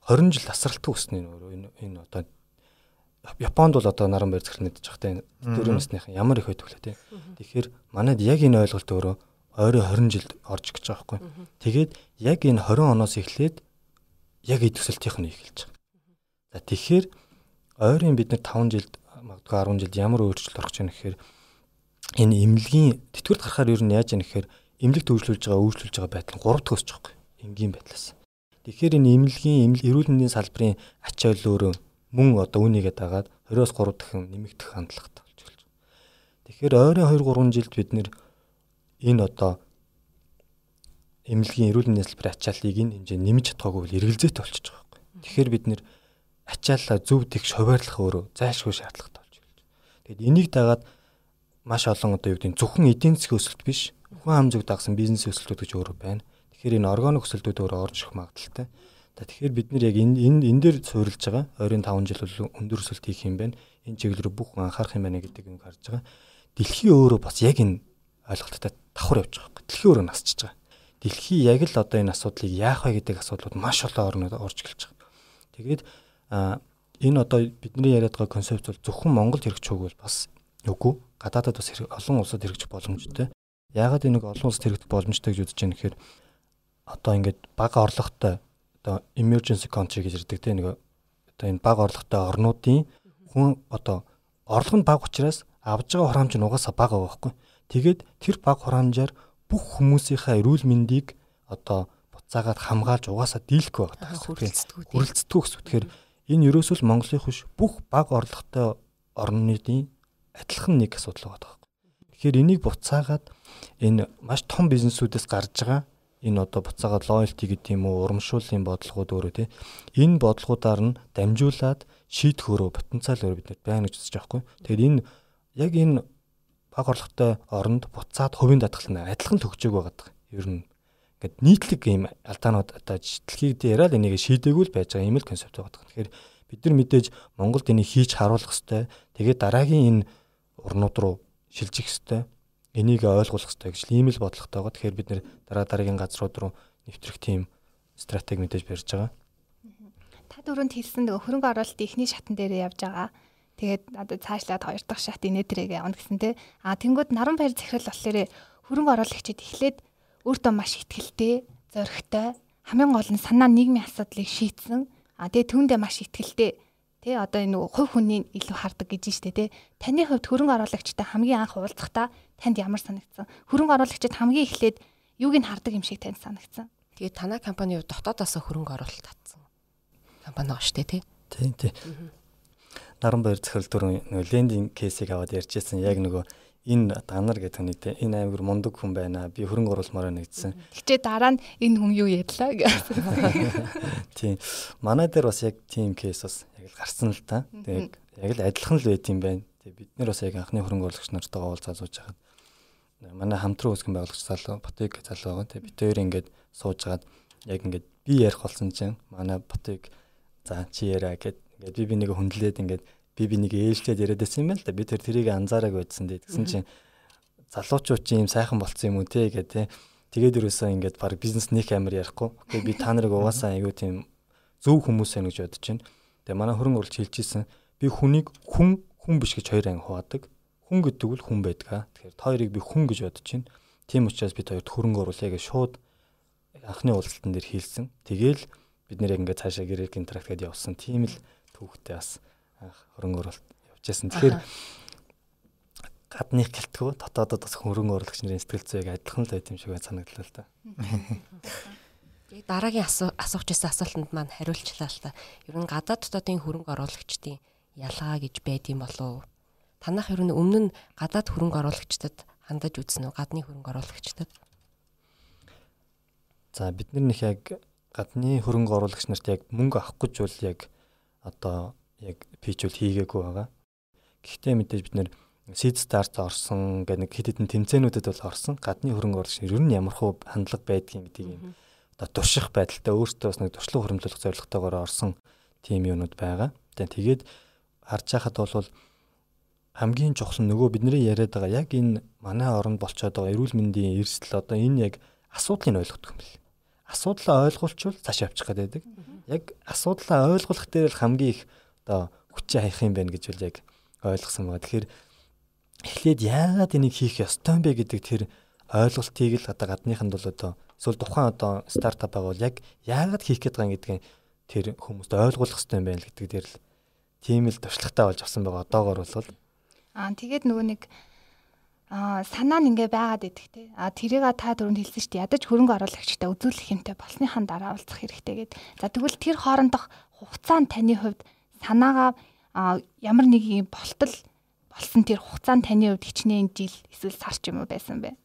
20 жил тасралтгүй өснө энэ өөрөө энэ энэ одоо Японд бол одоо наран байр мэдчих та энэ дөрөв насныхан ямар их байдаг лээ тий. Тэгэхээр манайд яг энэ ойлголт өөрөө ойроо 20 жилд орж гэж байгаа байхгүй. Тэгээд яг энэ 20 оноос эхлээд яг эд төсөлтийнх нь эхэлж байгаа. За тэгэхээр ойрын бид нар 5 жилд магадгүй 10 жилд ямар өөрчлөлт орох гэж байна гэхээр энэ эмнэлгийн тэтгэврт гарахаар ер нь яаж яах гэхээр эмнэлэг төвлөрүүлж байгаа үйлчлүүлж байгаа байдал 3 дахь өсөж байгаа байхгүй. Энгийн байдлаас. Тэгэхээр энэ эмнэлгийн эрүүл мэндийн салбарын ачаал өөрөө мөн одоо үнийгээ дагаад 20-оос 3 дахин нэмэгдэх хандлагатай болж болж байна. Тэгэхээр ойрын 2 3 жилд бид нэр энэ одоо эмнэлгийн эрүүл мэндийн салбарын ачааллыг энэ хэмжээ нэмж чадхаагүй бол эргэлзээтэй болчихж байгаа байхгүй. Тэгэхээр бид нэр ачааллаа зөв тэгш хуваарлах өөрөө зайлшгүй шаардлагатай болж байна. Тэгэд энийг дагаад маш олон одоо юу гэдэг зөвхөн эдийн засгийн өсөлт биш хүн ам зүг дагсан бизнес өсөлтүүд гэж өөрөө байна. Тэгэхээр энэ органик өсөлтүүд өөрөө орж ирэх магадaltaй. Тэгэхээр бид нэр яг энэ энэ энэ дээр суурилж байгаа. Ойрын 5 жил бол өндөр өсөлт хийх юм байна. Энэ чиглэл рүү бүх хүн анхаарах юм байна гэдэг юм харж байгаа. Дэлхий өөрөө бас яг энэ ойлголттой давхар явж байгаа. Дэлхий өөрөө насчиж байгаа. Дэлхий яг л одоо энэ асуудлыг яах вэ гэдэг асуудлууд маш олон орнод орж эхэлж байгаа. Тэгээд энэ одоо бидний яриад байгаа концепт бол зөвхөн Монголд хэрэгжих үг бол бас үгүй. Гадаадад бас олон улсад хэрэгжих боломжтой. Яагаад энэ нэг олон улсад хэрэгжих боломжтой гэж үзэж байна гэхээр одоо ингээд бага орлоготой одоо emergency country гэж ирдэг тийм нэг одоо энэ бага орлоготой орнуудын хүн одоо орлого нь бага учраас авж байгаа хураамж нь угаасаа бага байхгүй. Тэгээд тэр бага хураамжаар бүх хүмүүсийнхээ эрүүл мэндийг одоо буцаагаад хамгаалж угаасаа дийлэхгүй байгаа. Хүрэлцдэг. Хүрэлцдэг гэсэн. Тэгэхээр энэ ерөөсөө л Монголын хүш бүх бага орлоготой орнуудын адилхан нэг асуудал байгаа. Тэгэхээр энийг буцаагаад энэ маш том бизнесүүдээс гарч байгаа энэ одоо буцаагаад loyalty гэдэг юм уу урамшууллын бодлогууд өөрөө тий энэ бодлогуудаар нь дамжуулаад шийдэх өөрөө потенциал өөрөө биднэрт байна гэж үзэж байгаа хгүй. Тэгэхээр энэ яг энэ баг орлоготой оронд буцаад хувийн даатгал нь адилхан төгсөөг байгаа. Ер нь ингээд нийтлэг ийм алдаанууд одоо дэлхийд яриад энийг шийдээгүй л байж байгаа юм л концепт байгаа. Тэгэхээр бид нар мэдээж Монголд энийг хийж харуулах хэрэгтэй. Тэгээд дараагийн энэ урнууд руу шилжих хэрэгтэй энийг ойлгуулах хэрэгтэй гэж ийм л бодлоготой байгаа. Тэгэхээр бид нэр дараа дараагийн газрууд руу нэвтрэх тийм стратеги мэдээж барьж байгаа. Та дөрөнд хэлсэн нөгөө хөрөнгө оруулалт ихний шатн дээр явж байгаа. Тэгээд одоо цаашлаад хоёр дахь шат инээдрээгээ явна гэсэн тэ. А тэнгууд наран баяр захирал болохоор хөрөнгө оруулагчид эхлээд өөртөө маш ихтгэлтэй, зоригтой, хамгийн гол нь санаа нийгмийн асуудлыг шийдсэн. А тэгээ түүндээ маш ихтгэлтэй Тэ одоо энэ хувь хүний илүү хардаг гэж штэ тэ. Таны хувьд хөрөнгө оруулагчтай хамгийн анх уулзахдаа танд ямар санагдсан? Хөрөнгө оруулагчид хамгийн эхлээд юуг нь хардаг юм шиг танд санагдсан? Тэгээд танай компани дотоодоос хөрөнгө оруулалт татсан. Компани байгаа штэ тэ. Тийм тийм. Наран баяр захирал дөрөв нөгөө лендинг кейсийг аваад ярьжсэн яг нөгөө энэ данар гэдэг хүнийг те энэ аймаг мундаг хүн байна би хөрөнгө оруулмаар байна гэсэн. Тэгчээ дараа нь энэ хүн юу ярьлаа гэсэн. Тийм. Манай дээр бас яг тийм кейс бас яг л гарсан л та. Тэгээд яг л адилхан л байт юм байна. Тэгээд бид нар бас яг анхны хөрөнгө оруулагч нартайгаа уулзаад сууж хахад манай хамтран үүсгэн байгуулагч залуу Ботыг залуу байгаа. Тэгээд бид хоёр ингээд суужгаад яг ингээд би ярих болсон чинь манай Ботыг За чи яриа гэд ингээд би би нэг хүндлээд ингээд би би нэг ээлжлээд яриад байсан юм л да. Би тэр тэрийг анзаараг байдсан дээ. Тэгсэн чинь залуучууд чи юм сайхан болцсон юм уу те гэдэг те. Тэгээд ерөөсөө ингээд баг бизнес нэг амир ярихгүй. Окей би та нарыг угаасаа айгүй тийм зөв хүмүүс байна гэж бодож байна. Тэгээ манай хөрөнгө оруулагч хэлчихсэн. Би хүнийг хүн хүн биш гэж хоёр анги хуваадаг. Хүн гэдэг нь хүн байдаг. Тэгэхээр та хоёрыг би хүн гэж бодож байна. Тийм учраас бид хоёрт хөрөнгө оруулъя гэж шууд анхны уулзалтан дээр хийлсэн. Тэгээл бид нэр яг ингээд цаашаа гэрээ контракт гэдээ явсан. Тийм л түүхтэй бас хөрөнгө оруулалт явж байсан. Тэгэхээр гадныг гэлтгөө дотоодод бас хөрөнгө оруулагч нарын сэтгэл зүйг адилхан л байт юм шиг санагдлаа л да. Дараагийн асуух гэсэн асуултанд маань хариулчлаа л та. Ер нь гадаад дотоодын хөрөнгө оруулагчдын ялгаа гэж байд юм болов уу? Танах ер нь өмнө нь гадаад хөрөнгө оруулагчдад хандаж үзсэн үү? Гадны хөрөнгө оруулагчдад? За бид нар нэг яг гадны хөрөнгө оруулагч нарт яг мөнгө авах гэж бол яг одоо яг пичүүл хийгээгүй байгаа. Гэхдээ мэдээж бид нэр Seed Start орсон гэх нэг хэд хэдэн тэмцээнүүдэд бол орсон. Гадны хөрөнгө оруулагч ер нь ямар хөө хандлага байдгийг гэдгийг юм одоо турших байдалтай өөртөө бас нэг туршлага хөрөмжлөх зорилготойгоор орсон тим юмнууд байгаа. Тэгээд харж байхад бол хамгийн чухал нь нөгөө бидний яриад байгаа яг энэ манай оронд болцоод байгаа эрүүл мэндийн эрсдэл одоо энэ яг асуудлыг ойлгох юм бэл. Асуудлаа ойлгуулчвал цааш явчих гээд байдаг. Яг асуудлаа ойлгох дээр л хамгийн их одоо хүчээ хаях юм байна гэж үл яг ойлгосон байгаа. Тэгэхээр эхлээд яагаад энийг хийх ёстой юм бэ гэдэг тэр ойлголтыг л одоо гадныханд бол одоо эсвэл тухайн одоо стартап байгаа бол яг яагаад хийх гээд байгаа гэдгийг тэр хүмүүст ойлгуулах хэрэгтэй юм байна л гэдэг дээр л тийм л туршлагатай болж авсан байгаа. Одоогор бол аа тэгээд нөгөө нэг аа санаа нь ингээ байгаад идэх те. А тэрийг та түрүүнд хэлсэн шүү дээ. Ядаж хөрөнгө оруулагчтай үзүүлэх юмтай болсныхан дараа уулзах хэрэгтэй гэд. За тэгвэл тэр хоорондох хугацаанд таны хувьд санаагаа ямар нэг юм болтол болсон тэр хугацаанд таны хувьд хичнээн жил эсвэл сар ч юм уу байсан бэ?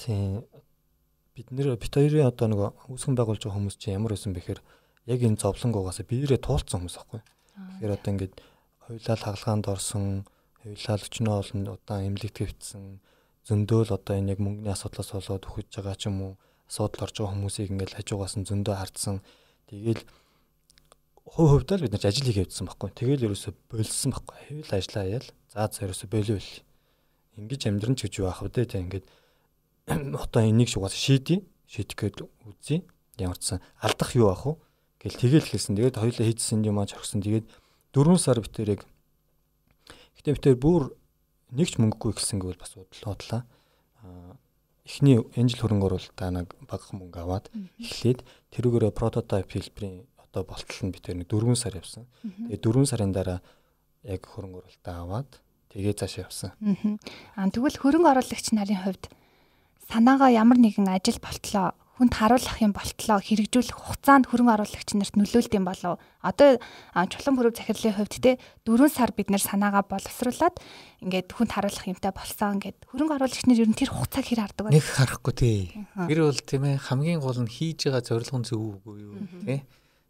Тийм. Бид нэр бит хоёрын одоо нэг үүсгэн байгуулж байгаа хүмүүс чинь ямар байсан бэхээр яг энэ зовлонгоогоос биерээ туулсан хүмүүс аахгүй. Тэгэхээр одоо ингээд хуйлал хагалгаанд орсон, хуйлал өчнөө олон удаан эмнэлэгт хэвтсэн, зөндөөл одоо энэ яг мөнгөний асуудлаас болоод өгч байгаа ч юм уу асуудал орж байгаа хүмүүсийг ингээд хажуугаас нь зөндөө хардсан. Тэгээл хувь хувьдаа л бид нар ажил хийх явдсан байхгүй. Тэгэл ерөөсө болсон байхгүй. Хэвэл ажиллаа яал. За за ерөөсө болио л. Ингиж амьдран ч гэж юу ах вэ те ингээд [coughs] одоо энийг шугаас шийдий. Шийдэх гээд үзье. Ямар ч сан алдах юу ах вэ? Гэл тэгэл хэлсэн. Тэгээд хоёулаа хийжсэн юм аа чоргсон. Тэгээд дөрвөн сар битэрэг Гэтэ битэр бүр нэг ч мөнгөгүй ихсэн гэвэл бас бодлоо. Аа эхний энэ жил хөрөнгө оруулалтаа нэг бага мөнгө аваад эхлээд тэрүүгээрээ прототип хэлбэрийн одоо болтол нь би тэр нэг 4 сар явсан. Тэгээ 4 сарын дараа яг хөрөнгө оруулалтаа аваад тэгээ цаашаа явсан. Аа тэгвэл хөрөнгө оруулагч нарын хувьд санаагаа ямар нэгэн ажил болтлоо хүнд харуулах юм болтлоо хэрэгжүүлэх хугацаанд хөрөнгө оруулагч нарт нөлөөлд юм болов. Одоо чулуун бүрэг захирлын хувьд те 4 сар бид нэр санаагаа боловсруулад ингээд хүнд харуулах юмтай болсон ингээд хөрөнгө оруулагч нар ер нь тэр хугацааг хэр хардаг вэ? Нэг харахгүй тий. Тэр бол тийм ээ хамгийн гол нь хийж байгаа зорилго нь зөв үгүй юу тий.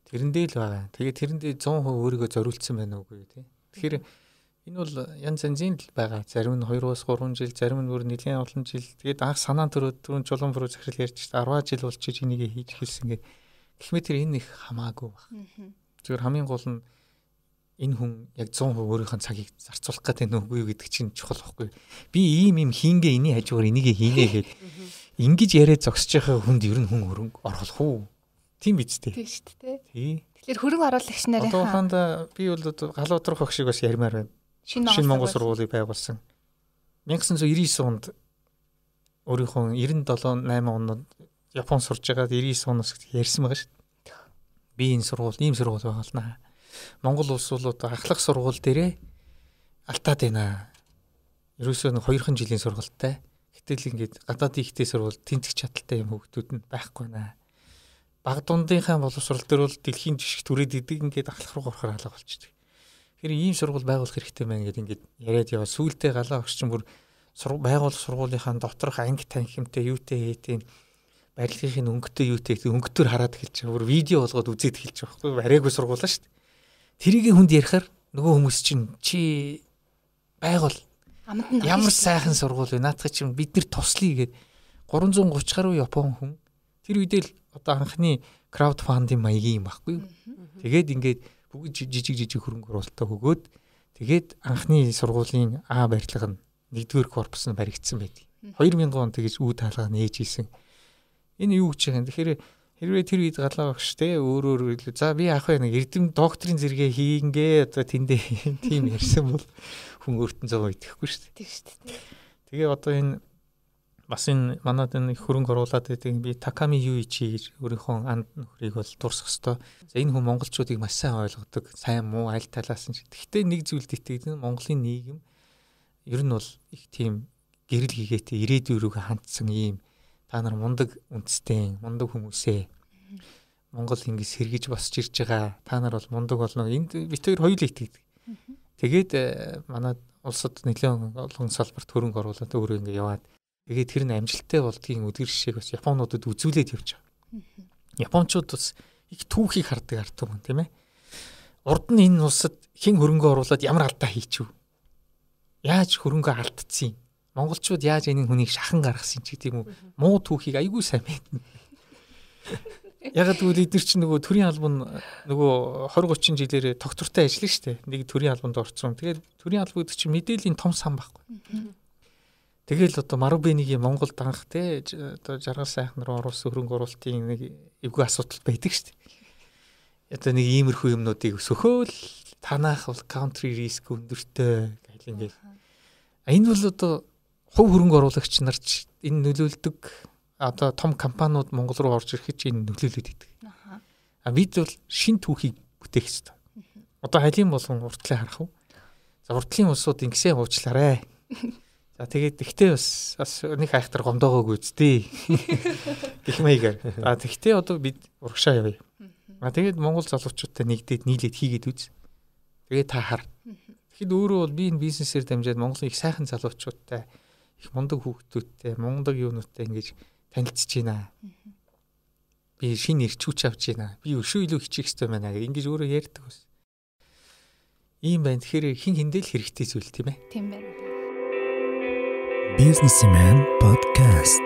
Тэрэндээ л байгаа. Тэгээ тэрэндээ 100% өөрийгөө зориулсан байна уугүй тий. Тэгэхээр энэ бол янз янзын л байгаа. Зарим нь 2-оос 3 жил, зарим нь өөр нэлийн олон жил. Тэгээд анх санаа төрөө түрүүн чулуун бүрүү захирал ярьж 10 жил болчих чи энийг хийж хэлсэн гэ. Гэхдээ тэр энэ их хамаагүй баг. Зүгээр хамгийн гол нь энэ хүн яг 100% өөрийнхөө цагийг зарцуулах гэдэг нүггүй юу гэдэг чинь чухал байхгүй. Би ийм ийм хийнгээ эний хажуугаар энийг хийнэ гэхэд ингэж яриад зогсож байгаа хүнд ер нь хүн хөрөнгө оруулах уу? Тийм биз дээ. Тийм шүү дээ. Тий. Тэгэхээр хөрөнгө оруулагч нарын одоохонд би бол галуудрах хог шиг бас ярмаар байна. Шинэ Монгол сургуулийг байгуулсан. 1999 онд өөрийнхөө 97 8 онд Японд сурж байгаад 99 оноос ярьсан байгаа шүү дээ. Би энэ сургууль, ийм сургууль байгуулнаа. Монгол улс бол одоо ахлах сургууль дээрээ алтаад байна. Ерөөсөө нэг 2хан жилийн сургуультай. Гэтэл ингээд гадаадын ихтэй сургууль тэнцэх чадaltaй юм хөгтүүд нь байхгүй наа баг дундынхаа боловсрал дээр бол дэлхийн жишг түрээд идэг ингээд ахлах руу орохоор алга болчихдөг. Тэгэхээр ийм сургууль байгуулах хэрэгтэй байна гэдэг ингээд яриад яваа. Сүүлдээ галаа огч чинь бүр байгуулах сургуулийнхаа доторх анги танхимтай юутэй хийтийн барилгын өнгөтэй юутэй өнгөтөр хараад эхэлж байгаа. Бүр видео болгоод үзээд эхэлж байгаа байхгүй арайгүй сургуулаа шүү дээ. Тэрийг хүнд ярихаар нөгөө хүмүүс чинь чи байгуул ямар сайхан сургууль вэ? Наадах чинь бид нар туслая гээд 330 гаруй Япон хүн тэр үедээ л одоо анхны крауд фандинг маягийн юм байхгүй юу. Тэгээд ингээд бүгд жижиг жижиг хөрөнгө оруулалтаа өгөөд тэгээд анхны сургуулийн А барилга нь нэгдүгээр корпус нь баригдсан байдаг. 2000 он тэгэж үе таалгаа нээж исэн. Энэ юу гэж байгаа юм. Тэгэхээр хэрвээ тэр үед галаа багш те өөрөөр хэлбэл за би яах вэ нэг эрдэм докторийн зэрэгээ хийнгээ одоо тэндээ [laughs] тийм ярьсан бол хүн өөртөө зов идэхгүй шүү дээ. Тийм шүү дээ. Тэгээ одоо энэ бас энэ манад энэ хөрөнгө оруулаад байдаг би Таками Юичи өөрийнхөө анд нөхрийг бол дурсах хэвээр. За энэ хүн монголчуудыг маш сайн ойлгодог, сайн муу аль талаас нь. Гэхдээ нэг зүйлд итгэдэг Монголын нийгэм ер нь бол их тийм гэрэл хийгээтэй ирээдүйн рүү хандсан ийм та нар мундаг үндэстэй, мундаг хүмүүсээ Монгол ингэж сэргэж босч ирж байгаа. Та нар бол мундаг болно. Энд бит хоёр хоёул итгэдэг. Тэгээд э, манай улсад нэлээд олон салбарт хөрөнгө оруулаад өөрөө ингэ яваад Тэгээд тэр нь амжилттай болдгийн үдгэр жишээг бас Японуудад үзүүлээд явж байгаа. Япончууд бас их түүхийг хардаг ард түмэн тийм ээ. Урд нь энэ улсад хэн хөрөнгө оруулаад ямар алдаа хийчихв? Яаж хөрөнгө алдцсан? Монголчууд яаж энэ хүнийг шахан гаргасан ч гэдэг юм уу? Муу түүхийг айгүй сайн мэднэ. Ягаад гэвэл эдгээр чинь нөгөө төрийн албан нөгөө 20 30 жилээр доктортой ажиллана шүү дээ. Нэг төрийн албанд орсон. Тэгээд төрийн албууд чинь мэдээллийн том сан байхгүй. Тэгэл одоо Марубинигийн Монголд анх те одоо жаргал сайхан руу оруулсан хөрөнгө оруулалтын нэг эвгүй асуудал байдаг шүү дээ. Одоо нэг иймэрхүү юмнуудыг өсөхөөл танах бол country risk өндөртэй гэл ингээл. Энэ бол одоо хувь хөрөнгө оруулагч нар ч энэ нөлөөлдөг одоо том компаниуд Монгол руу орж ирэхэд ч энэ нөлөөлөд идэг. А бид бол шин түүхийг бүтээх хэрэгтэй. Одоо халийн болгон уртлыг харах уу? За уртлын улсууд ингэсээ уучлаарай. [laughs] За тэгээд тэгтээ бас бас нэг хайхтар гомдоогоо гүйцтэй. [laughs] Гэх маягаар. А тэгтээ одоо бид урагшаа явъя. А тэгээд Монгол залуучуудтай нэгдээд нийлээд хийгээд үз. Тэгээд та хар. Тэгэхэд өөрөө бол би энэ бизнесээр дамжаад Монголын их сайхан залуучуудтай их мундаг хүүхдүүдтэй, мундаг юунуудтай ингэж танилцж байна. Би шинэ ирчүүч авч байна. Би өшөө илүү хичих хэрэгтэй байна гэх ингэж өөрөө ярьдаг ус. Ийм байна. Тэгэхээр хин хиндэл хэрэгтэй зүйл тийм ээ. Тийм байна. Businessman podcast.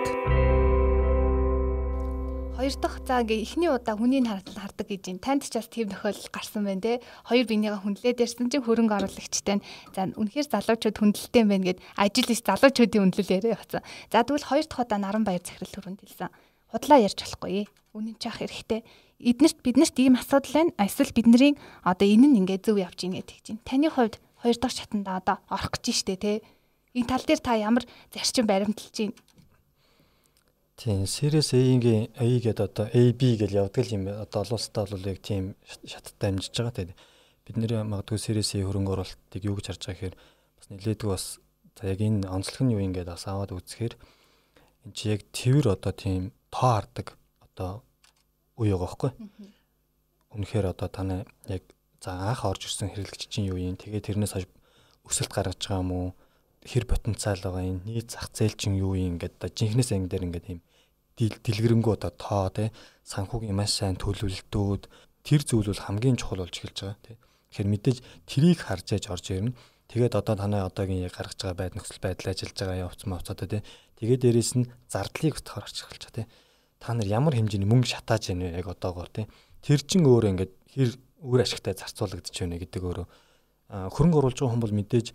Хоёр дахь за ингээ эхний удаа хүнийг хардаг гэж юм. Танд ч бас тийм тохиолдол гарсан байна те. Хоёр бинийгаа хүндлээд ярьсан чинь хөрөнгө оруулагчтай нь за үнэхээр залуучууд хүндэлтэй байна гэд ажил иш залуучуудын хүндлэл яриа явцсан. За тэгвэл хоёр дахь удаа Наранбаяр захирал хөрөнд хэлсэн. Худлаа ярьж болохгүй. Үнэн ч ах хэрэгтэй. Эднэрт биднэрт ийм асуудал байна. Эсвэл бидний одоо энэ нь ингээ зөв явж ийн гэдэг чинь. Таны хувьд хоёр дахь шатанда одоо орох гэж штэ те Энэ тал дээр та ямар зарчим баримталж байна? Тийм, Series A-ийн A гэдэг одоо AB гэж явдаг юм. Одоо олон улстай бол яг тийм шаттай амжиж байгаа. Тэгээд бид нэр магадгүй Series A хөрөнгө оруулалтыг юу гэж харж байгаа гэхээр бас нэлээдгүй бас за яг энэ онцлог нь юу юм гээд бас аваад үзэхээр энэ чи яг твэр одоо тийм тоо хардаг одоо үе байгаа байхгүй. Үнэхээр одоо таны яг за анх орж ирсэн хэрэглэгч чинь юу юм. Тэгээ тэрнээс хойш өсөлт гаргаж байгаа юм уу? Хэр потенциал байгаа юм? Нийт зах зээл чинь юу юм ингээд одоо жинхнээс анги дээр ингээд юм дэлгэрэнгүй одоо тоо те санхүүгийн маш сайн төлөвлөлтүүд тэр зүйл бол хамгийн чухал болж эхэлж байгаа те тэгэхээр мэдээж трийг харж яж орж ирнэ? Тэгээд одоо танай одоогийн яг гаргаж байгаа байд нөхцөл байдал ажиллаж байгаа явц мовцоо те тэгээд дээрэс нь зардлыг утгаар орж эхэлж байгаа те та нар ямар хэмжээний мөнгө шатааж байна вэ? Яг одоогоор те тэр чин өөрөө ингээд хэр үр ашигтай зарцуулагдаж байна гэдэг өөрөө хөрөнгө оруулж байгаа бол мэдээж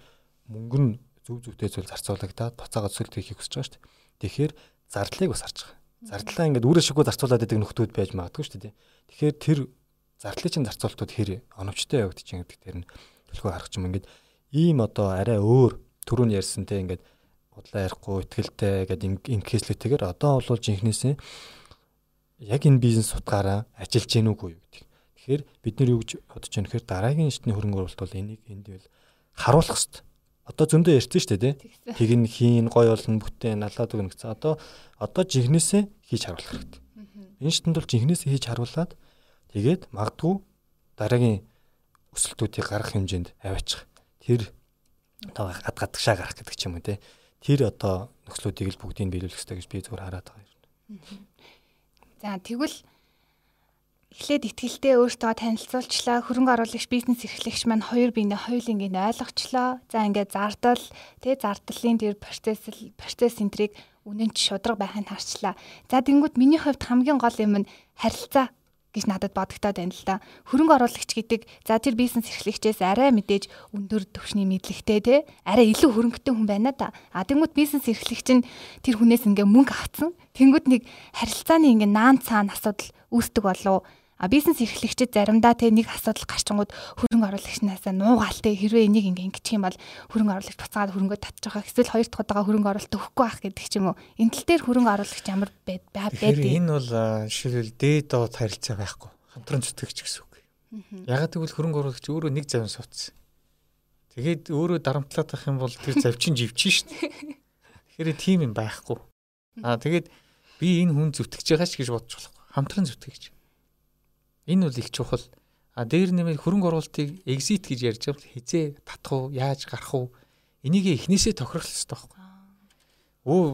мөнгө нь зөв зөвтэй зүйл зарцуулагдаад буцаага төсөлт хийх хүсэж байгаа шүү дээ. Тэгэхээр зардлыг бас харж байгаа. Зардлаа ингээд үр ашиггүй зарцуулаад байдаг нөхдүүд байж магадгүй шүү дээ. Тэгэхээр тэр зардлын чинь зарцуултууд хэр оновчтой явагдаж байгаа гэдэг тэр нь төлхөө харах юм ингээд ийм одоо арай өөр түрүүн ярьсантэй ингээд бодлоо ярихгүй ихтгэлтэй гэдэг инкеслэтэйгээр одоо бол жинхнээсээ яг энэ бизнес утгаараа ажиллаж гэнэ үгүй юу гэдэг. Тэгэхээр бид нэр юу гэж бодож байна гэхээр дараагийн шатны хөрөнгө оруулалт бол энийг энд бол харуулах хэрэгтэй одоо зөндөө ярьсан шүү дээ тий. Тэг нь хийн гой болно бүтээн налаад өгнө гэсэн. Одоо одоо жихнээсээ хийж харуулах хэрэгтэй. Энэ шатнд бол жихнээсээ хийж харуулад тэгээд магадгүй дараагийн өсөлтүүдийг гаргах хэмжээнд аваачих. Тэр одоо гад гадагшаа гарах гэдэг ч юм уу тий. Тэр одоо нөхцлүүдийг л бүгдийг биелүүлэх хэрэгтэй гэж би зүгээр хараад байгаа юм. За тэгвэл эхлээд ихтгэлтэй өөртөө танилцуулчлаа. Хөрөнгө оруулагч бизнес эрхлэгч маань хоёр биенээ хоёулын ин ойлгочлоо. За ингээд зардал, тэ зардлын тэр процесс процесс энтрийг үнэнч шудраг байхыг харчлаа. За тэнгууд миний хувьд хамгийн гол юм нь харилцаа гэж надад бодогдоод байна л да. Хөрөнгө оруулагч гэдэг за тэр бизнес эрхлэгчээс арай мэдээж өндөр түвшний мэдлэгтэй те арай илүү хөрөнгөтэй хүн байна да. А тэнгууд бизнес эрхлэгч нь тэр хүнээс ингээ мөнгө авцсан. Тэнгууд нэг харилцааны ингээ наан цаана асуудал үүсдэг болов А бизнес эрхлэгчид заримдаа те нэг асуудал гарчингууд хөрөнгө оруулагчнаасаа нуугаалтай хэрвээ энийг ингээ ингэчих юм бол хөрөнгө оруулагч буцаагаад хөрөнгөө татчих байгаа. Эсвэл хоёр дахь удаага хөрөнгө оруулалт өгөхгүй байх гэдэг ч юм уу. Энэ тал дээр хөрөнгө оруулагч ямар байд байдаг. Энэ бол жишээлбэл дээд доод харилцаа байхгүй. Хамтран зүтгэгч гэсэн үг. Ягаад гэвэл хөрөнгө оруулагч өөрөө нэг завин суудсан. Тэгээд өөрөө дарамтлаад байх юм бол тэр завчин живчин шүү дээ. Тэгэхээр тийм юм байхгүй. Аа тэгээд би энэ хүн зүтгэж байгаа ч гэж бодож болохгүй. Хамтран зүтгэгч Энэ бол их чухал. А дээр нэмээд хөрөнгө оруулалтыг exit гэж ярьж байгаа хизээ татах уу, яаж гарах уу? Энийг эхнээсээ тохирох хэрэгтэй байхгүй. Өө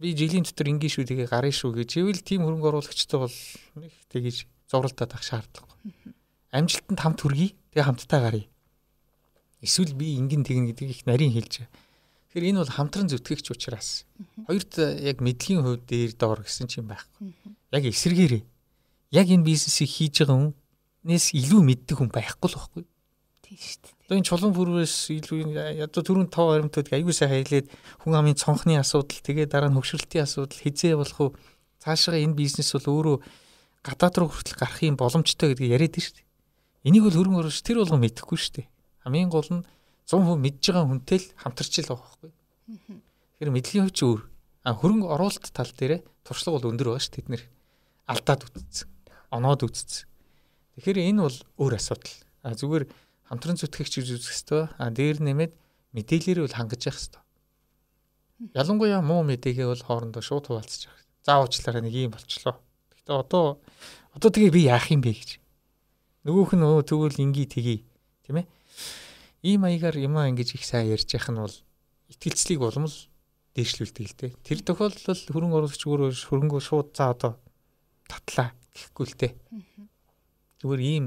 би жилийн дотор ингийн шүү тэгээ гарна шүү гэж ивэл тийм хөрөнгө оруулагчтай бол нэг тэгэж зуралтаад ах шаардлагагүй. Амжилтанд хамт хүргэе. Тэгээ хамтдаа гаръя. Эсвэл би ингэн тэгнэ гэдэг их нарийн хэлж. Тэгэхээр энэ бол хамтран зүтгэгч учраас. Хоёрт яг мэдлэгийн хувьд дээр доор гэсэн чинь байхгүй. Яг эсэргээрээ яг энэ бизнесийг хийж байгаа хүнээс илүү мэддэг хүн байхгүй л байхгүй. Тийм шүү дээ. Одоо энэ чулуун бүрээс илүү одоо түрүүн тав баримтууд аягүй сайн хэлээд хүн амын цонхны асуудал тэгээ дараа нь хөвшрөлтийн асуудал хизээ болох уу цаашаа энэ бизнес бол өөрөө гадаад руу хүртэл гарахын боломжтой гэдгийг яриад шүү дээ. Энийг бол хөрөнгө оруулагч тэр болгон мэдэхгүй шүү дээ. Хамгийн гол нь 100% мэдж байгаа хүнтэй л хамтарч л байгаа байхгүй. Тэгэхээр мэдлийн хувьч өөр. А хөрөнгө оруулалт тал дээр туршлага бол өндөр байгаа шүү тэд нэр алдаад үтцсэн оноод үзсэн. Тэгэхээр энэ бол өөр асуудал. А зүгээр хамтран зүтгэгч гэж үзэх ёстой. А дээр нэмээд мэдээлэлээр бол хангаж явах ёстой. Ялангуяа муу мэдээгээ бол хоорондоо шууд хуваалцаж явах. За уучлаарай нэг юм болчлоо. Гэтэ одоо одоо тэгээ би яах юм бэ гэж. Нөгөөх нь өө тэгвэл инги тгий. Тийм ээ. Ийм маягаар юм аа ингэж их сайн ярьж яхах нь бол итгэлцлийг улам л дээшлүүлдэг л дээ. Тэр тохиолдолд хөрөнгө оруулагч өөрөө хөрөнгөө шууд за одоо татлаа гэхгүй л дээ. Зүгээр ийм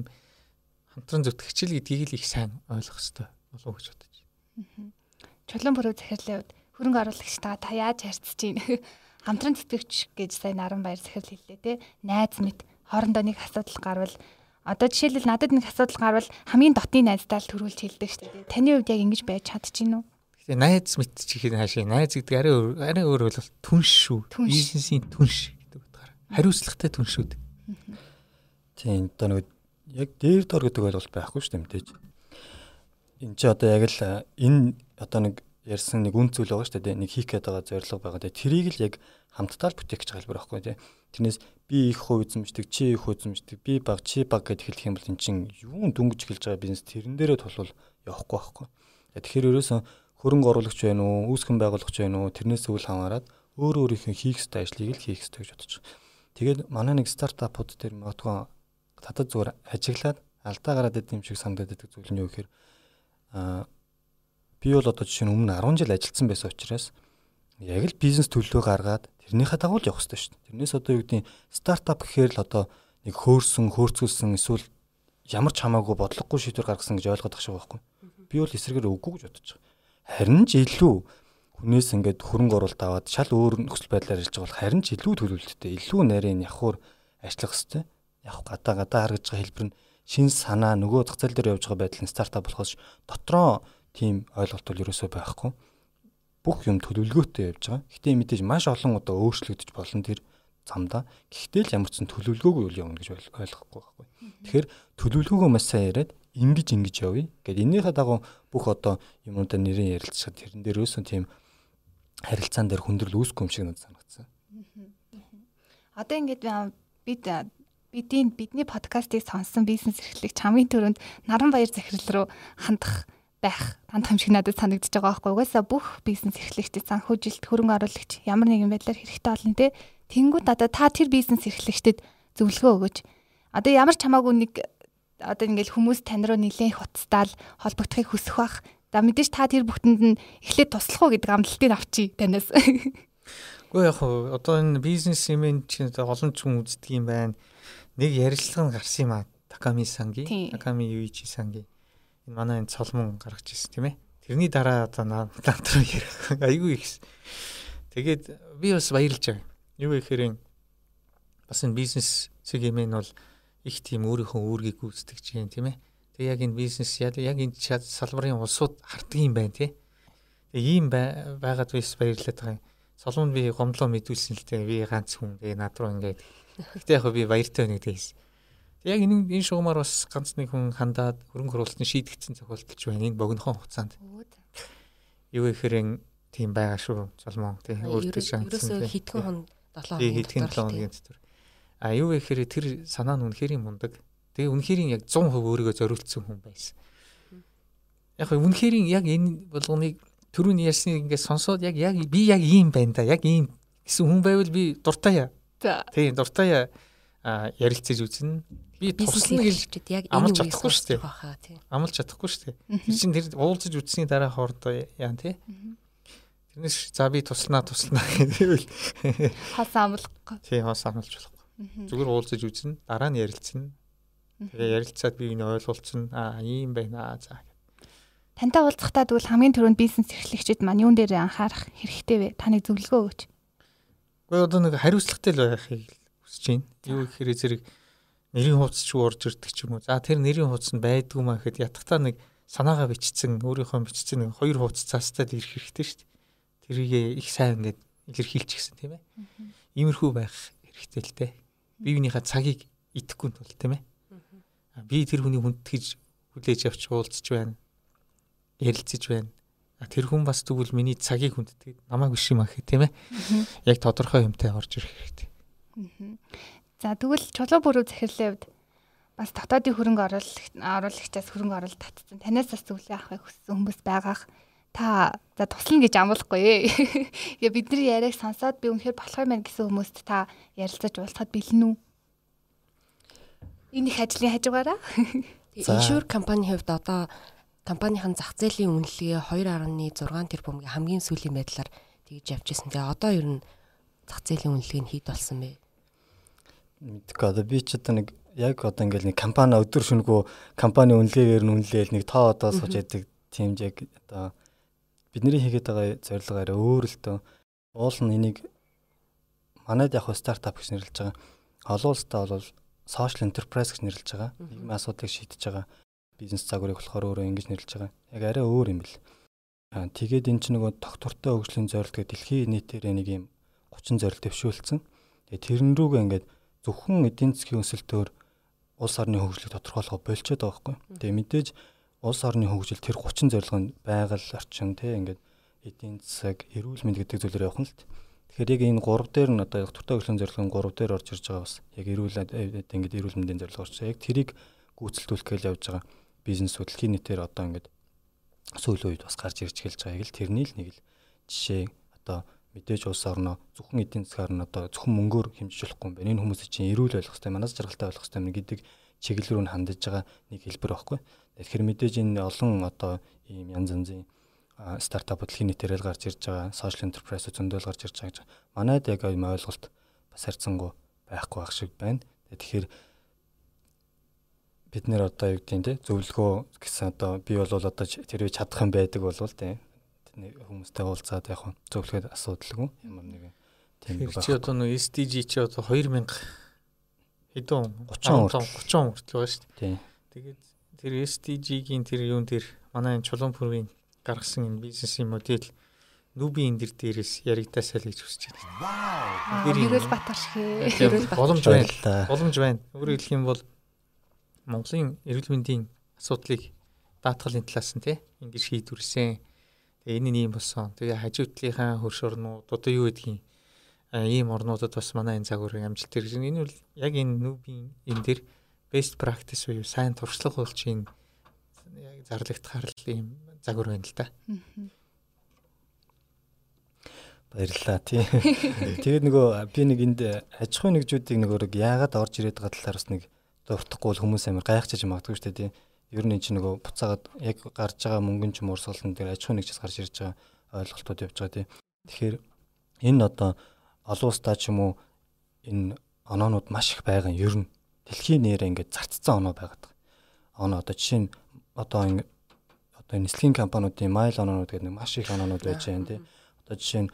хамтран зүтгэгчл гэдгийг л их сайн ойлгох хэрэгтэй болов гэж бодож байна. Чулуун бүрөө захирлын хувьд хөрөнгө оруулагчтайгаа та яаж харьцаж байна? [laughs] Хамтран зүтгэгч гэж сая наран баяр захирал хэллээ те. Найз мэд хоорондоо нэг асуудал гарвал одоо жишээлбэл надад нэг асуудал гарвал хамгийн дотны найздаа л төрүүлж хэлдэг шүү дээ. Таны хувьд яг ингэж байж чадчихэв үү? Тэгээ найз мэд чихийн хаашаа найз гэдэг арай арай өөр бол түнш шүү. Бизнесийн түнш гэдэг утгаараа. Хариуцлагатай түнш шүү. Тийм одоо нэг яг дээр дор гэдэг ойлголт байхгүй шүү дээ мэдээж. Энд чи одоо яг л энэ одоо нэг ярьсан нэг үн зүйл байгаа шүү дээ. Нэг хийх гээд байгаа зорилго байгаа. Тэрийг л яг хамтдаа л бүтээх гэж хэлбэр байхгүй тий. Тэрнээс би их хувь эзэмшдэг, чи их хувь эзэмшдэг, би баг, чи баг гэд хэлэх юм бол эн чин юун дүнгиж эхэлж байгаа бизнес тэрэн дээрээ тулвал явахгүй байхгүй. Тэгэхээр ерөөсөн хөрөнгө оруулагч байна уу, үүсгэн байгуулагч байна уу, тэрнээс үл хамааран өөр өөрийнхөө хийх ёстой ажлыг л хийх ёстой гэж бодож байгаа. Тэгээд манай нэг стартапууд дээр магадгүй татад зүгээр ажиглаад алдаа гараад идэм шиг санагдаад байдаг зүйл нь юу гэхээр аа би бол одоо жишээ нь өмнө 10 жил ажилласан байсан учраас яг л бизнес төлөвлөгөө гаргаад тэрнийхээ дагуу л явах хэрэгтэй шүү дээ. Тэрнээс одоо юу гэдэг нь стартап гэхээр л одоо нэг хөөрсөн, хөөрцгөлсөн эсвэл ямар ч хамаагүй бодлогогүй шийдвэр гаргасан гэж ойлгоод байгаа байхгүй. Би бол эсрэгээр үгүй гэж бодож байгаа. Харин ч илүү хүнээс ингээд хөрөнгө оруулалт аваад шал өөр нөхцөл байдлаар ирж байгаа бол харин ч илүү төлөвлөлттэй, илүү нарийн явхуур ажиллах хэвээр. Яг гадаа гадаа харагдж байгаа хэлбэр нь шин санаа нөгөө зах зээл дээр явж байгаа байдал нь стартап болохоос дотроо тийм ойлголт бол ерөөсөө байхгүй. Бүх юм төлөвлөгөөтэй явж байгаа. Гэтэ мэдээж маш олон удаа өөрчлөгдөж болно тэр замдаа. Гэхдээ л ямар ч сан төлөвлөгөөгүй үйл явна гэж ойлгохгүй байхгүй. Тэгэхээр төлөвлөгөөгөө маш сайн яриад ингэж ингэж явъя. Гэт энийхээ дагуу бүх одоо юмудаа нэрийн ярилцахад тэрэн дээр өөсөн тийм харилцаан дээр хүндрэл үүсэхгүй юм шиг надад санагдсан. Одоо ингээд бид бидний бидний подкастыг сонссон бизнес эрхлэгч хамгийн түрүүнд Наран Баяр захирал руу хандах байх хандах юм шиг надад санагдаж байгаа байхгүй. Угаасаа бүх бизнес эрхлэгчдэд санхүүжилт хөрөнгө оруулагч ямар нэгэн байдлаар хэрэгтэй болно те. Тэнгууд одоо та тэр бизнес эрхлэгчдэд зөвлөгөө өгөөч. Одоо ямар ч хамаагүй нэг одоо ингээл хүмүүс тань руу нэлээд их уцтаал холбогдохыг хүсэх бах За мэдээж та тэр бүхэнд нь эхлээд туслах уу гэдэг амлалтыг авчи танаас. [laughs] Гэхдээ яг одоо энэ бизнес чинь олон хүн үздэг юм байна. нэг ярилцлага гарсан юм аа. Таками санги, Тийм. Таками Юичи санги. Энэ манай энэ цолмон гаргаж ирсэн тийм ээ. Тэрний дараа одоо [laughs] наад руу ярих айгүй их. Тэгээд би бас баярлж байгаа. Юу гэхээр бас энэ бизнес сегмент бол их тийм өөрийнхөө үүргийг гүйцэтгэж юм тийм ээ. Тэгээ яг энэ бизнес яг энэ салбарын улсууд харддаг юм байна тий. Тэгээ ийм бай- байгаад бис баярлаад байгаа юм. Солонд би гомдлоо мэдүүлсэн л дээ. Би ганц хүн тэгээ над руу ингээд. Гэтэ яг би баяртай байна гэдэгээс. Тэг яг энэ энэ шугамар бас ганц нэг хүн хандаад хөрөнгө оруулалтын шийдэгдсэн тохиолдолч байна. Энэ богинохон хугацаанд. Юу гэхээр тийм байгаа шүү. Золмон тий. Өөртөө ерөөсөө хитгэн хон 7 тий хэдхэн 7 хоногийн дотор. А юу гэхээр тэр санаа нь үнэхээр мундаг. Тэгээ үнэхээр яг 100% өөрийгөө зориулсан хүн байсан. Яг үнэхээр яг энэ болгоныг түрүүний ярьсныг ингээд сонсоод яг яг би яг ийм байна да. Яг ийм гэсэн хүн байвал би дуртай. За. Тийм дуртай а ярилцаж үзнэ. Би туслана гэж яг энэ үгийг чадахгүй шүү дээ. баха тий. амлж чадахгүй шүү дээ. Тэр чинь тэр уулзаж үтсний дараа хоорондоо яа тий. Тэрнээс за би тусланаа тусланаа гэвэл Хос амлахгүй. тий хоос амлж болохгүй. Зүгээр уулзаж үзнэ, дараа нь ярилцсан. Тэгээ ярилцаад би энэ ойлголцсон. Аа ийм байна аа за. Тантай уулзахдаа тэгвэл хамгийн түрүүнд бизнес эрхлэгчид маань юун дээр анхаарах хэрэгтэй вэ? Таны зөвлөгөө өгөөч. Гэхдээ одоо нэг хариуцлагатай л байхыг хүсэж байна. Юу гэхээр зэрэг нэрийн хуудас ч орж ирдэг ч юм уу. За тэр нэрийн хуудас нь байдгүй маа гэхэд ятгахтаа нэг санаагаа бичсэн, өөрийнхөө бичсэн нэг хоёр хуудас цаастаа л ирэх хэрэгтэй шүү дээ. Тэрийг их сайн ингээд илэрхийлчих гэсэн тийм ээ. Иймэрхүү байх хэрэгтэй л дээ. Бие биенийхээ цагийг идэхгүй тул тийм ээ. Би тэр хүний хүндэтгэж хүлээж авч уулзч байна. Ярилцаж байна. Тэр хүн бас тэгвэл миний цагийг хүндэтгээд намайг биш юм ахи тийм ээ. Яг тодорхой юмтай орж ирэх хэрэгтэй. За тэгвэл чулуу бүрүү захирлын хувьд бас дотоодын хөрөнгө оруулагч оруулагчаас хөрөнгө оруулалт татсан. Танаас бас зөвлөгөө авахыг хүссэн хүмүүс байгаах. Та за туслана гэж амлахгүй ээ. Тэгээ бидний яриаг сонсоод би үнэхээр болох юм байна гэсэн хүмүүст та ярилцаж уулзахад бэлэн үү? Энэ их ажлын хажуугаараа. [laughs] Иншур компанийн хувьд одоо компанийн зах зээлийн үнэлгээ 2.6 тэрбумгийн хамгийн сүүлийн байдлаар тэгж явж ирсэн. Тэгээ одоо ер нь зах зээлийн үнэлгээ нь хэд болсон бэ? Мэдээгүй одоо би ч одоо нэг яг одоо ингээл нэг компани өдөр шөнөгөө компани үнэлгээгээр нь үнэлээл нэг тоо одоо сууж яадаг тийм яг одоо бидний хийгээд байгаа зорилгоор өөр л дөө уул нь энийг манайд яг стартап гэж нэрлэж байгаа. Олон улстай бол social enterprise гэж нэрлэж байгаа. Нийгмийн асуудлыг шийдэж байгаа бизнес загварыг болохоор өөрөө ингэж нэрлэж байгаа. Яг арай өөр юм бэл. Аа тэгээд эн чинь нөгөө тогтвортой хөгжлийн зорилт гэдэг дэлхийн нийтээр нэг юм 30 зорилт дэвшүүлсэн. Тэгээд тэрэн рүүгээ ингээд зөвхөн эдийн засгийн өсөлтөөр улс орны хөгжлийг тодорхойлохоо болчиход байгаа байхгүй. Тэгээ мэдээж улс орны хөгжил тэр 30 зорилго нь байгаль орчин тий ингээд эдийн засаг, эрүүл мэнд гэдэг зүйлээр явах нь л. Тэгэхээр яг энэ гурав дээр нь одоо тогтвортой хөгжлийн зорилгын гурав дээр орж ирж байгаа бас яг эрүүл ингээд эрүүл мэндийн зорилго орж байгаа. Яг тэрийг гүйцэлдүүлэх гэж явж байгаа бизнес хөдөлгөөний нийтээр одоо ингээд сүүлийн үед бас гарч ирж эхэлж байгааг л тэрний л нэг л жишээ одоо мэдээж улс орноо зөвхөн эдийн засгаар нь одоо зөвхөн мөнгөөр хэмжиж болохгүй юм байна. Энэ хүмүүсийн чинь эрүүл байх хэрэгтэй, манаас жаргалтай байх хэрэгтэй гэдэг чиглэл рүү нь хандаж байгаа нэг хэлбэр байхгүй. Тэгэхээр мэдээж энэ олон одоо ийм янз янзын стартапууд дэлхийн нийтээр л гарч ирж байгаа, social enterprise зөндөл гарч ирж байгаа гэж. Манайд яг ийм ойлголт бас харьцангуй байхгүй байх шиг байна. Тэгэхээр бид нэр одоо юу гэдэг те зөвлөгөө гэсэн одоо би бол одоо тэрвээ чадах юм байдаг бол те хүмүүстэй уулзаад яг хөө зөвлөхөд асуудалгүй ямар нэгэн тийм Тэр чи одоо нөө SDG чи одоо 2000 хэдэн 30 30 30 хүртэл байгаа шүү дээ. тийм Тэгээд тэр SDG-гийн тэр юун дээр манай энэ Чулуунпүргийн гаргасан энэ бизнесийн модель нүбийн энэ дэр дээрээс яригдасаа л гэж хүсэж байна. Хэрүүл Батар шигэ. Тэгээд боломж байна. Боломж байна. Өөрөөр хэлэх юм бол Монголын эрүүл мэндийн асуудлыг даатгалын талаас нь тий ингэж шийдвэрсэн. Тэгээ энэ нь юм болсон. Тэгээ хажуу талынхаа хөрш орнууд одоо юу гэдгийг ийм орнуудад бас манай энэ загварын амжилт байна. Энэ бол яг энэ нүбийн энэ дэр best practice буюу сайн туршлага болж энэ яг зарлагдахаар л ийм загвар байна л да. Баярлалаа тий. Тэгээд нөгөө би нэг энд аж ахуйн нэгжүүдийг нөгөө яагаад орж ирээд байгаа талаар бас нэг дуртахгүй бол хүмүүс амар гайхчихж магадгүй шүү дээ тий. Ер нь энэ чинь нөгөө буцаагаад яг гарч байгаа мөнгөн ч юм уурсгалан дээр аж ахуйн нэгжээс гарч ирж байгаа ойлголтууд явж байгаа тий. Тэгэхээр энэ одоо олон улстай ч юм уу энэ оноонууд маш их байгаа юм ер нь дэлхийн нэрээ ингээд зарцсан оноо байгаад байгаа. Оноо одоо жишээ нь одоо ингээд одоо нислэгийн компаниудын майл оноонууд гэдэг нэг маш их оноонууд байж байна тий. Одоо жишээ нь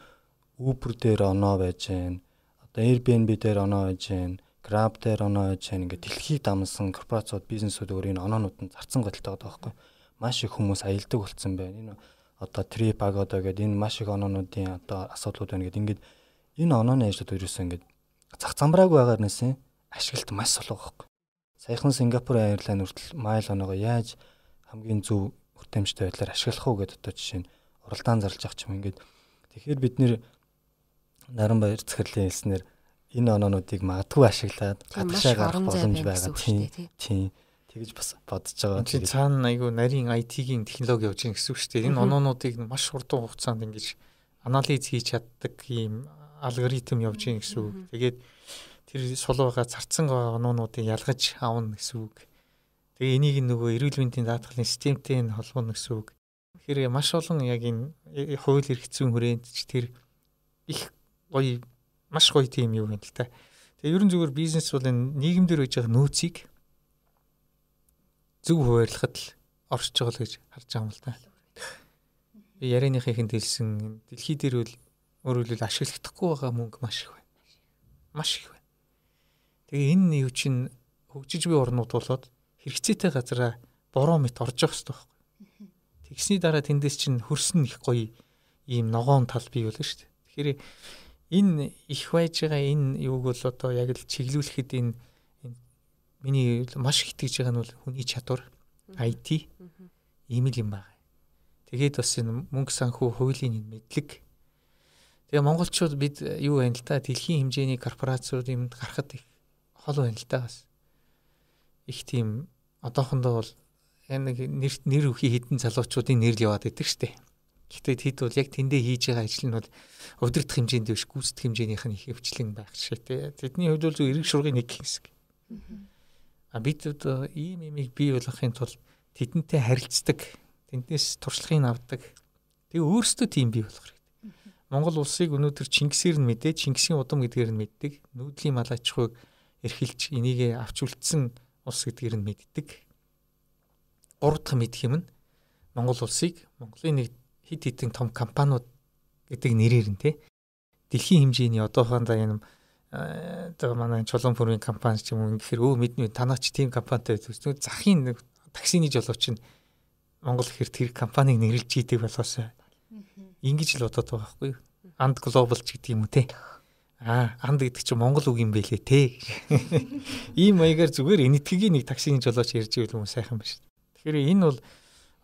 Uber дээр оноо байж байна. Одоо Airbnb дээр оноо байж байна. Grab дээр оноо байж байна. Ингээд дэлхийд дамсан корпорацууд, бизнесүүд өөрийн оноонууд нь зарцсан godтойгоо байгаа байхгүй. Маш их хүмүүс аялдаг болцсон байна. Энэ одоо Trip Agoda гэдэг энэ маш их оноонуудын одоо асуудлууд байна гэдэг. Ингээд энэ онооны ажлууд ерөөсөө ингээд зах замбрааг байгаа нэсэн ашиглалт маш солоо байхгүй. Саяхан Сингапур Airline хүртэл майл оноогоо яаж хамгийн зөв хүртээмжтэй байдлаар ашиглах уу гэдэг одоо жишээ нь уралдаан зарлж явах юм ингээд тэгэхээр бид нэр наран баяр захирлын хэлснээр энэ оноонуудыг магадгүй ашиглаад гадагшаа гарах боломж байгаа тийм тийм тэгэж бас бодож байгаа. Тийм цаана айгүй нарийн IT-ийн технологи явж байгаа гэсэн үг шүү дээ. Энэ оноонуудыг маш хурдан хугацаанд ингэж анализ хийж чаддаг ийм алгоритм явж байгаа гэсэн үг. Тэгээд тэр сулууга зарцсан оноонуудыг ялгаж аавна гэсэн үг. Тэгээ энийг нөгөө эрүүл мэндийн даатгалын системтэй нь холбооно гэсэн үг. Тэгэхээр маш олон яг энэ хууль эрх зүйн хүрээнд ч тэр их гоё маш гоё тийм юм л та. Тэгээ ерөн зүгээр бизнес бол энэ нийгэмдэр байж байгаа нөөцийг зөв хуваарлахад л оршиж байгаа л гэж харж байгаа юм л та. Би ярианыхын хэлсэн дэлхий дээр өөрөөр хэлбэл ашиглахдаггүй байгаа мөнгө маш их байна. Маш их байна. Тэгээ энэ юу чинь хөгжиж буй орнууд болоод хэрэгцээтэй газараа бороо мэт орж явах хэрэгтэй байхгүй. Тэгсний дараа тэндээс чинь хөрсөн их гоё ийм ногоон тал бий болно шүү дээ. Тэгэхээр энэ их байж байгаа энэ юуг бол одоо яг л чиглүүлэхэд энэ миний маш их итгэж байгаа нь бол хүний чадвар IT ийм л юм байна. Тэгээд бас энэ мөнгө санхүү хуулийн мэдлэг. Тэгээ монголчууд бид юу байна л та дэлхийн хэмжээний корпорациуд юмд гарахад их хол байна л та бас. Их тийм одоохондоо бол нэг нэр нэр өхий хідэн залуучуудын нэрл яваад идэг штеп. Гэхдээ тэд бол яг тэндээ хийж байгаа ажил нь бол удирдах хэмжээнд биш гүйцэтгэх хэмжээнийх нь их хөвчлэн байх шиг тий. Тэдний хувьд бол зөв эрэг шургын нэг хэсэг. А бид одоо ийм имийг бий болгохын тулд тэдэнтэй харилцдаг, тэднээс туршлагыг авдаг. Тэгээ өөрсдөө тийм бий болох хэрэгтэй. Монгол улсыг өнөөдөр Чингисээр нь мэдээ, Чингисийн удам гэдгээр нь мэддэг. Нүүдлийн мал аж ахуйг эрхэлж энийг авч үлдсэн улс гэдгээр нь мэддэг. Гурав дахь мэдх юм нь Монгол улсыг Монголын нэг хид хідэн том компаниуд гэдэг нэрээр нь те. Дэлхийн хэмжээний одоохондоо энэ одоо манай чулуун бүрийн компани ч юм уу гэхээр өө мэднэ танаач тийм компанитай үзсэн захын нэг таксины жолооч нь Монгол ихэр тэр компанийг нэрлж идэг болохоос ингэж л бодоод байгаа байхгүй анд глобал ч гэдэг юм уу те аа анд гэдэг чинь Монгол үг юм бэлээ те ийм маягаар зүгээр энэтхэгийн нэг таксины жолооч ярьж ивэл хүмүүс сайхан шүү тэгэхээр энэ бол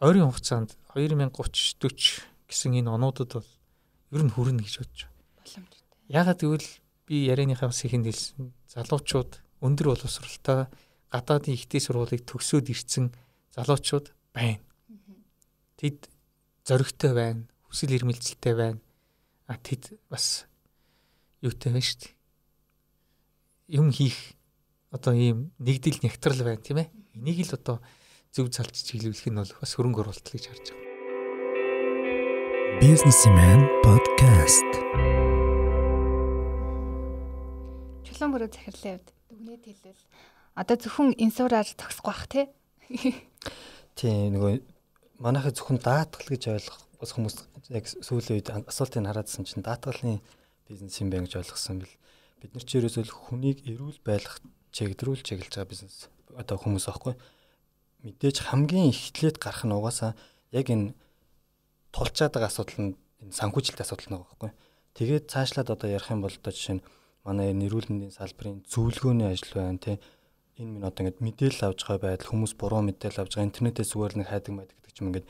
ойрын хугацаанд 2030 40 гэсэн энэ онуудад бол ер нь хүрнэ гэж бодож байна. Ягаад гэвэл би ярианыхаа бас ихэнд хэлсэн залуучууд өндөр боловсролтой гадаадын ихтэй сургуулийг төгсөөд ирсэн залуучууд байна. Тэд зоригтой байна, хүсэл эрмэлзэлтэй байна. А тэд бас юутай байна шүү дээ. Юм хийх одоо ийм нэгдэл нягтрал байна тийм ээ. Энийг л одоо зөв залж чиглүүлэх нь бол бас хөрөнгө оруулалт гэж харж байгаа. Businessman podcast. Чулуун бүрөө захирлын хувьд дүгнээд хэлвэл одоо зөвхөн инсураар зогсох бах тий. [laughs] Тий нөгөө манайхаа зөвхөн даатгал гэж ойлгох бас хүмүүс яг сүүлийн үед асуултыг хараадсан чинь даатгалын бизнес юм байна гэж ойлгосон бил бид нар ч ерөөсөө хүнийг эрүүл байлгах чиглэлрүүл чиглэж байгаа бизнес одоо хүмүүс аахгүй мэдээж хамгийн эхлээд гарах нь угаасаа яг энэ тулчаад байгаа асуудал нь энэ санхүүжилтийн асуудал нэг байхгүй. Тэгээд цаашлаад одоо ярих юм бол одоо жишээ нь манай нэрүүл мэндийн салбарын зөвлөгөөний ажил байна тий. Энэ минь одоо ингээд мэдээлэл авж байгаа байдал хүмүүс буруу мэдээлэл авж байгаа интернетээс зүгээр нэг хайдаг байдаг гэдэг юм ингээд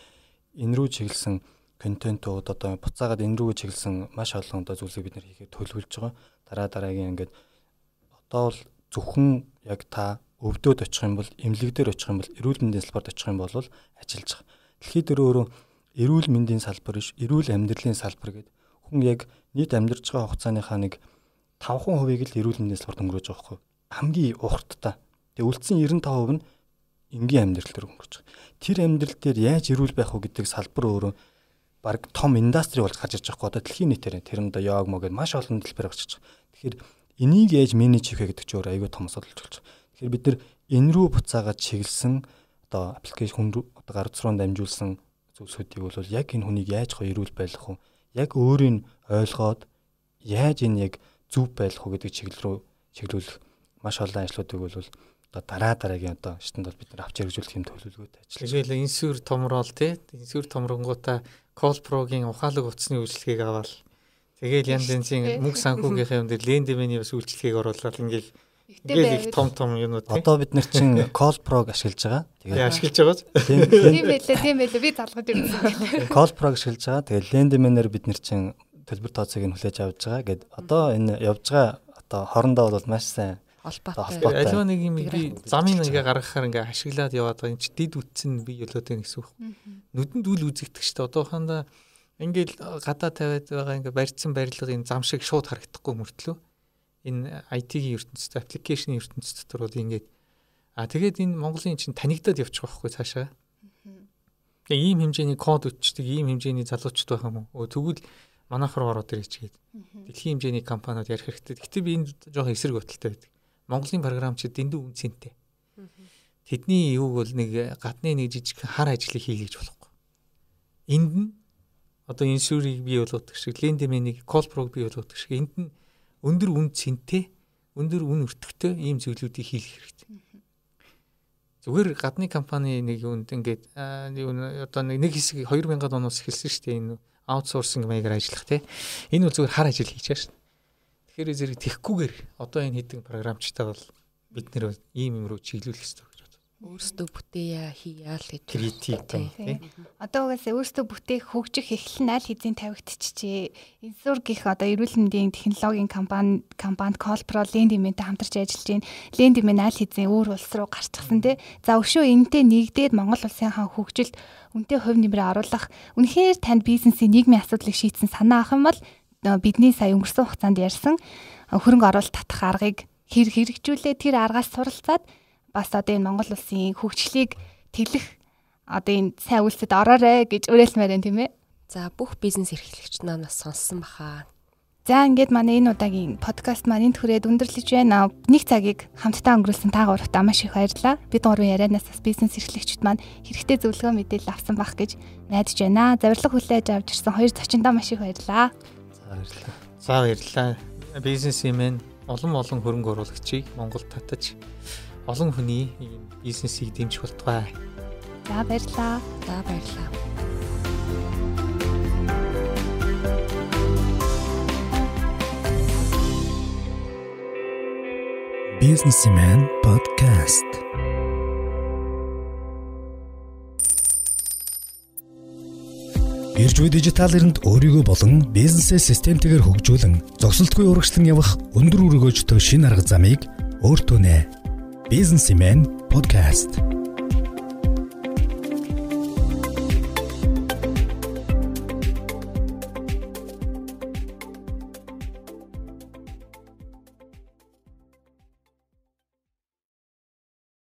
энэ рүү чиглэсэн контентууд одоо буцаагаад энэ рүү чиглэсэн маш олон одоо зүйлсийг бид нэр хийхээр төлөвлөж байгаа. Дараа дараагийн ингээд одоо бол зөвхөн яг та өвдөд очих юм бол эмнэлэг дээр очих юм бол эрүүл мэндийн салбарт очих юм бол ажиллаж байгаа. Дэлхийд өөрөө эрүүл мэндийн салбар биш, эрүүл амьдралын салбар гэдэг хүн яг нийт амьдарч байгаа хугацааныхаа нэг 5% л эрүүл мэндийн салбарт өнгөрөөж байгаа хгүй. Хамгийн ухрттай. Тэгээ үлдсэн 95% нь энгийн амьдрал дээр өнгөрч байгаа. Тэр амьдрал дээр яаж эрүүл байх вэ гэдэг салбар өөрөө баг том индастри болж гарч ирж байгаа хгүй. Одоо дэлхийн нийтээр тэр нь одоо яг гэдээ маш олон төлбөр гарч ирж байгаа. Тэгэхээр энийг яаж менеж хийх вэ гэдэг чинь өөр аюул том асуудал болж байна Тэгэхээр бид нар энэ рүү буцаагаад чиглэсэн одоо аппликейшн хүн одоо гар зуруунд дамжуулсан зүйлсүүдийг бол яг энэ хүнийг яаж гоё ирүүл байлгах вэ? Яг өөрийг ойлгоод яаж энэ яг зөв байлгах вэ гэдэг чиглэл рүү чиглүүлэх маш олон ажлуудыг бол одоо дараа дараагийн одоо шатанд бол бид нар авч хэрэгжүүлэх юм төлөвлөгөөтэй ажиллаж. Тэгээл инсүр томрол тий. Инсүр томронгуудаа Колпрогийн ухаалаг утасны үйлчлэгийг аваад тэгээл янз янзын мөнгө санхүүгийнхээ юм дээр лендемэний бас үйлчлэгийг оруулаад ингээл Ингээл их том том юмнууд тий. Одоо бид нар чинь Colprog ашиглаж байгаа. Тэгээ ашиглаж байгаа. Тийм байлээ, тийм байлээ. Би залгаж ирсэн. Colprog ашиглаж байгаа. Тэгээ Lendman-аар бид нар чинь төлбөр тооцоог нь хүлээж авч байгаа. Гэт одоо энэ явж байгаа одоо хорондоо бол маш сайн холбоотой. Аливаа нэг юм би замын нэгэ гаргахаар ингээ ашиглаад яваад байгаа юм чи дид үтсэн би ёлоод байна гэсэн үг. Нүдэнд үл үзэгдэх штэ одоохондоо ингээл гадаа тавиад байгаа ингээ барьцсан барилгын зам шиг шууд харагдахгүй мөртлөө энэ IT-ийн ертөнцид аппликейшн ертөнцид дотор бол ингээд а тэгээд энэ Монголын чинь танигдаад явчих واخгүй цаашаа. Тэгээ ийм хэмжээний код өчтдөг, ийм хэмжээний залуучд байх юм уу? Тэгвэл манайх руу ороод ирээч гээд. Дэлхийн хэмжээний компаниуд ярих хэрэгтэй. Гэтэ би энэ жоохон эсрэг баталтай байдаг. Монголын програмчид дэндүү үнцэнтэй. Тэдний юуг бол нэг гадны нэг жижиг хар ажлыг хийх гэж болохгүй. Энд нь одоо иншүрийг бий болгодог шиг, лендемэнийг, колпрог бий болгодог шиг энд нь өндөр үн цэнтэй, өндөр үн өртөгтэй ийм зүйлүүдийг хийх хэрэгтэй. Зүгээр гадны компани нэг үнд ингээд одоо нэг хэсэг 2000 оноос эхэлсэн шүү дээ энэ аутсорсинг маягаар ажиллах тий. Энэ бол зүгээр хар ажил хийж байгаа шүү. Тэгэхээр зэрэг тэхгүүгээр одоо энэ хэдэн програмчтай бол бид нэр ийм юм руу чиглүүлэх хэрэгтэй өөрсдөө бүтээе хийя л гэж критик тийм. Одоо угаасаа өөрсдөө бүтээх хөгжих эхлэн аль хэзээ тавигдчихжээ. Инсургийнх одоо эрүүл мэндийн технологийн компани компанид Colpro Lendimэнтэй хамтарч ажиллаж байна. Lendimэн аль хэзээ өөр улс руу гарчихсан тий. За өшөө энэтэй нэгдээд Монгол улсын хаан хөгжилд үнтэй хувь нэмрээ оруулах үнэхээр танд бизнесийн нийгмийн асуудлыг шийдсэн санаа авах юм бол бидний сая өнгөрсөн хугацаанд ярьсан хөрөнгө оруулалт татах аргыг хэр хэрэгжүүлээ тэр аргаас суралцаад бас одоо энэ Монгол улсын хөгжлийг тэлэх одоо энэ сайн үйлсэд ороорой гэж уриалмаар байна тийм ээ. За бүх бизнес эрхлэгч нас сонссон баха. За ингээд манай энэ удаагийн подкаст маань энд хүрээд өндөрлөж байна. Нэг цагийг хамтдаа өнгөрүүлсэн та гуравтаа маш их баярлалаа. Бид гурван ярианаас бас бизнес эрхлэгчид маань хэрэгтэй зөвлөгөө мэдээлэл авсан бах гэж найдаж байна. Завирлаг хүлээж авч ирсэн хоёр зочиндоо маш их баярлалаа. Баярлалаа. За баярлалаа. Бизнесмен олон олон хөрөнгө оруулагчийг Монгол татаж олон хүний бизнесийг дэмжих болтугай. За баярлаа. За баярлаа. Businessman podcast. Биржүү дижитал эринд өөрийгөө болон бизнесээ системтэйгээр хөгжүүлэн зогсолтгүй урагшлан явах өндөр өргөөжтэй шин арга замыг өөртөө нэ Businessman Podcast.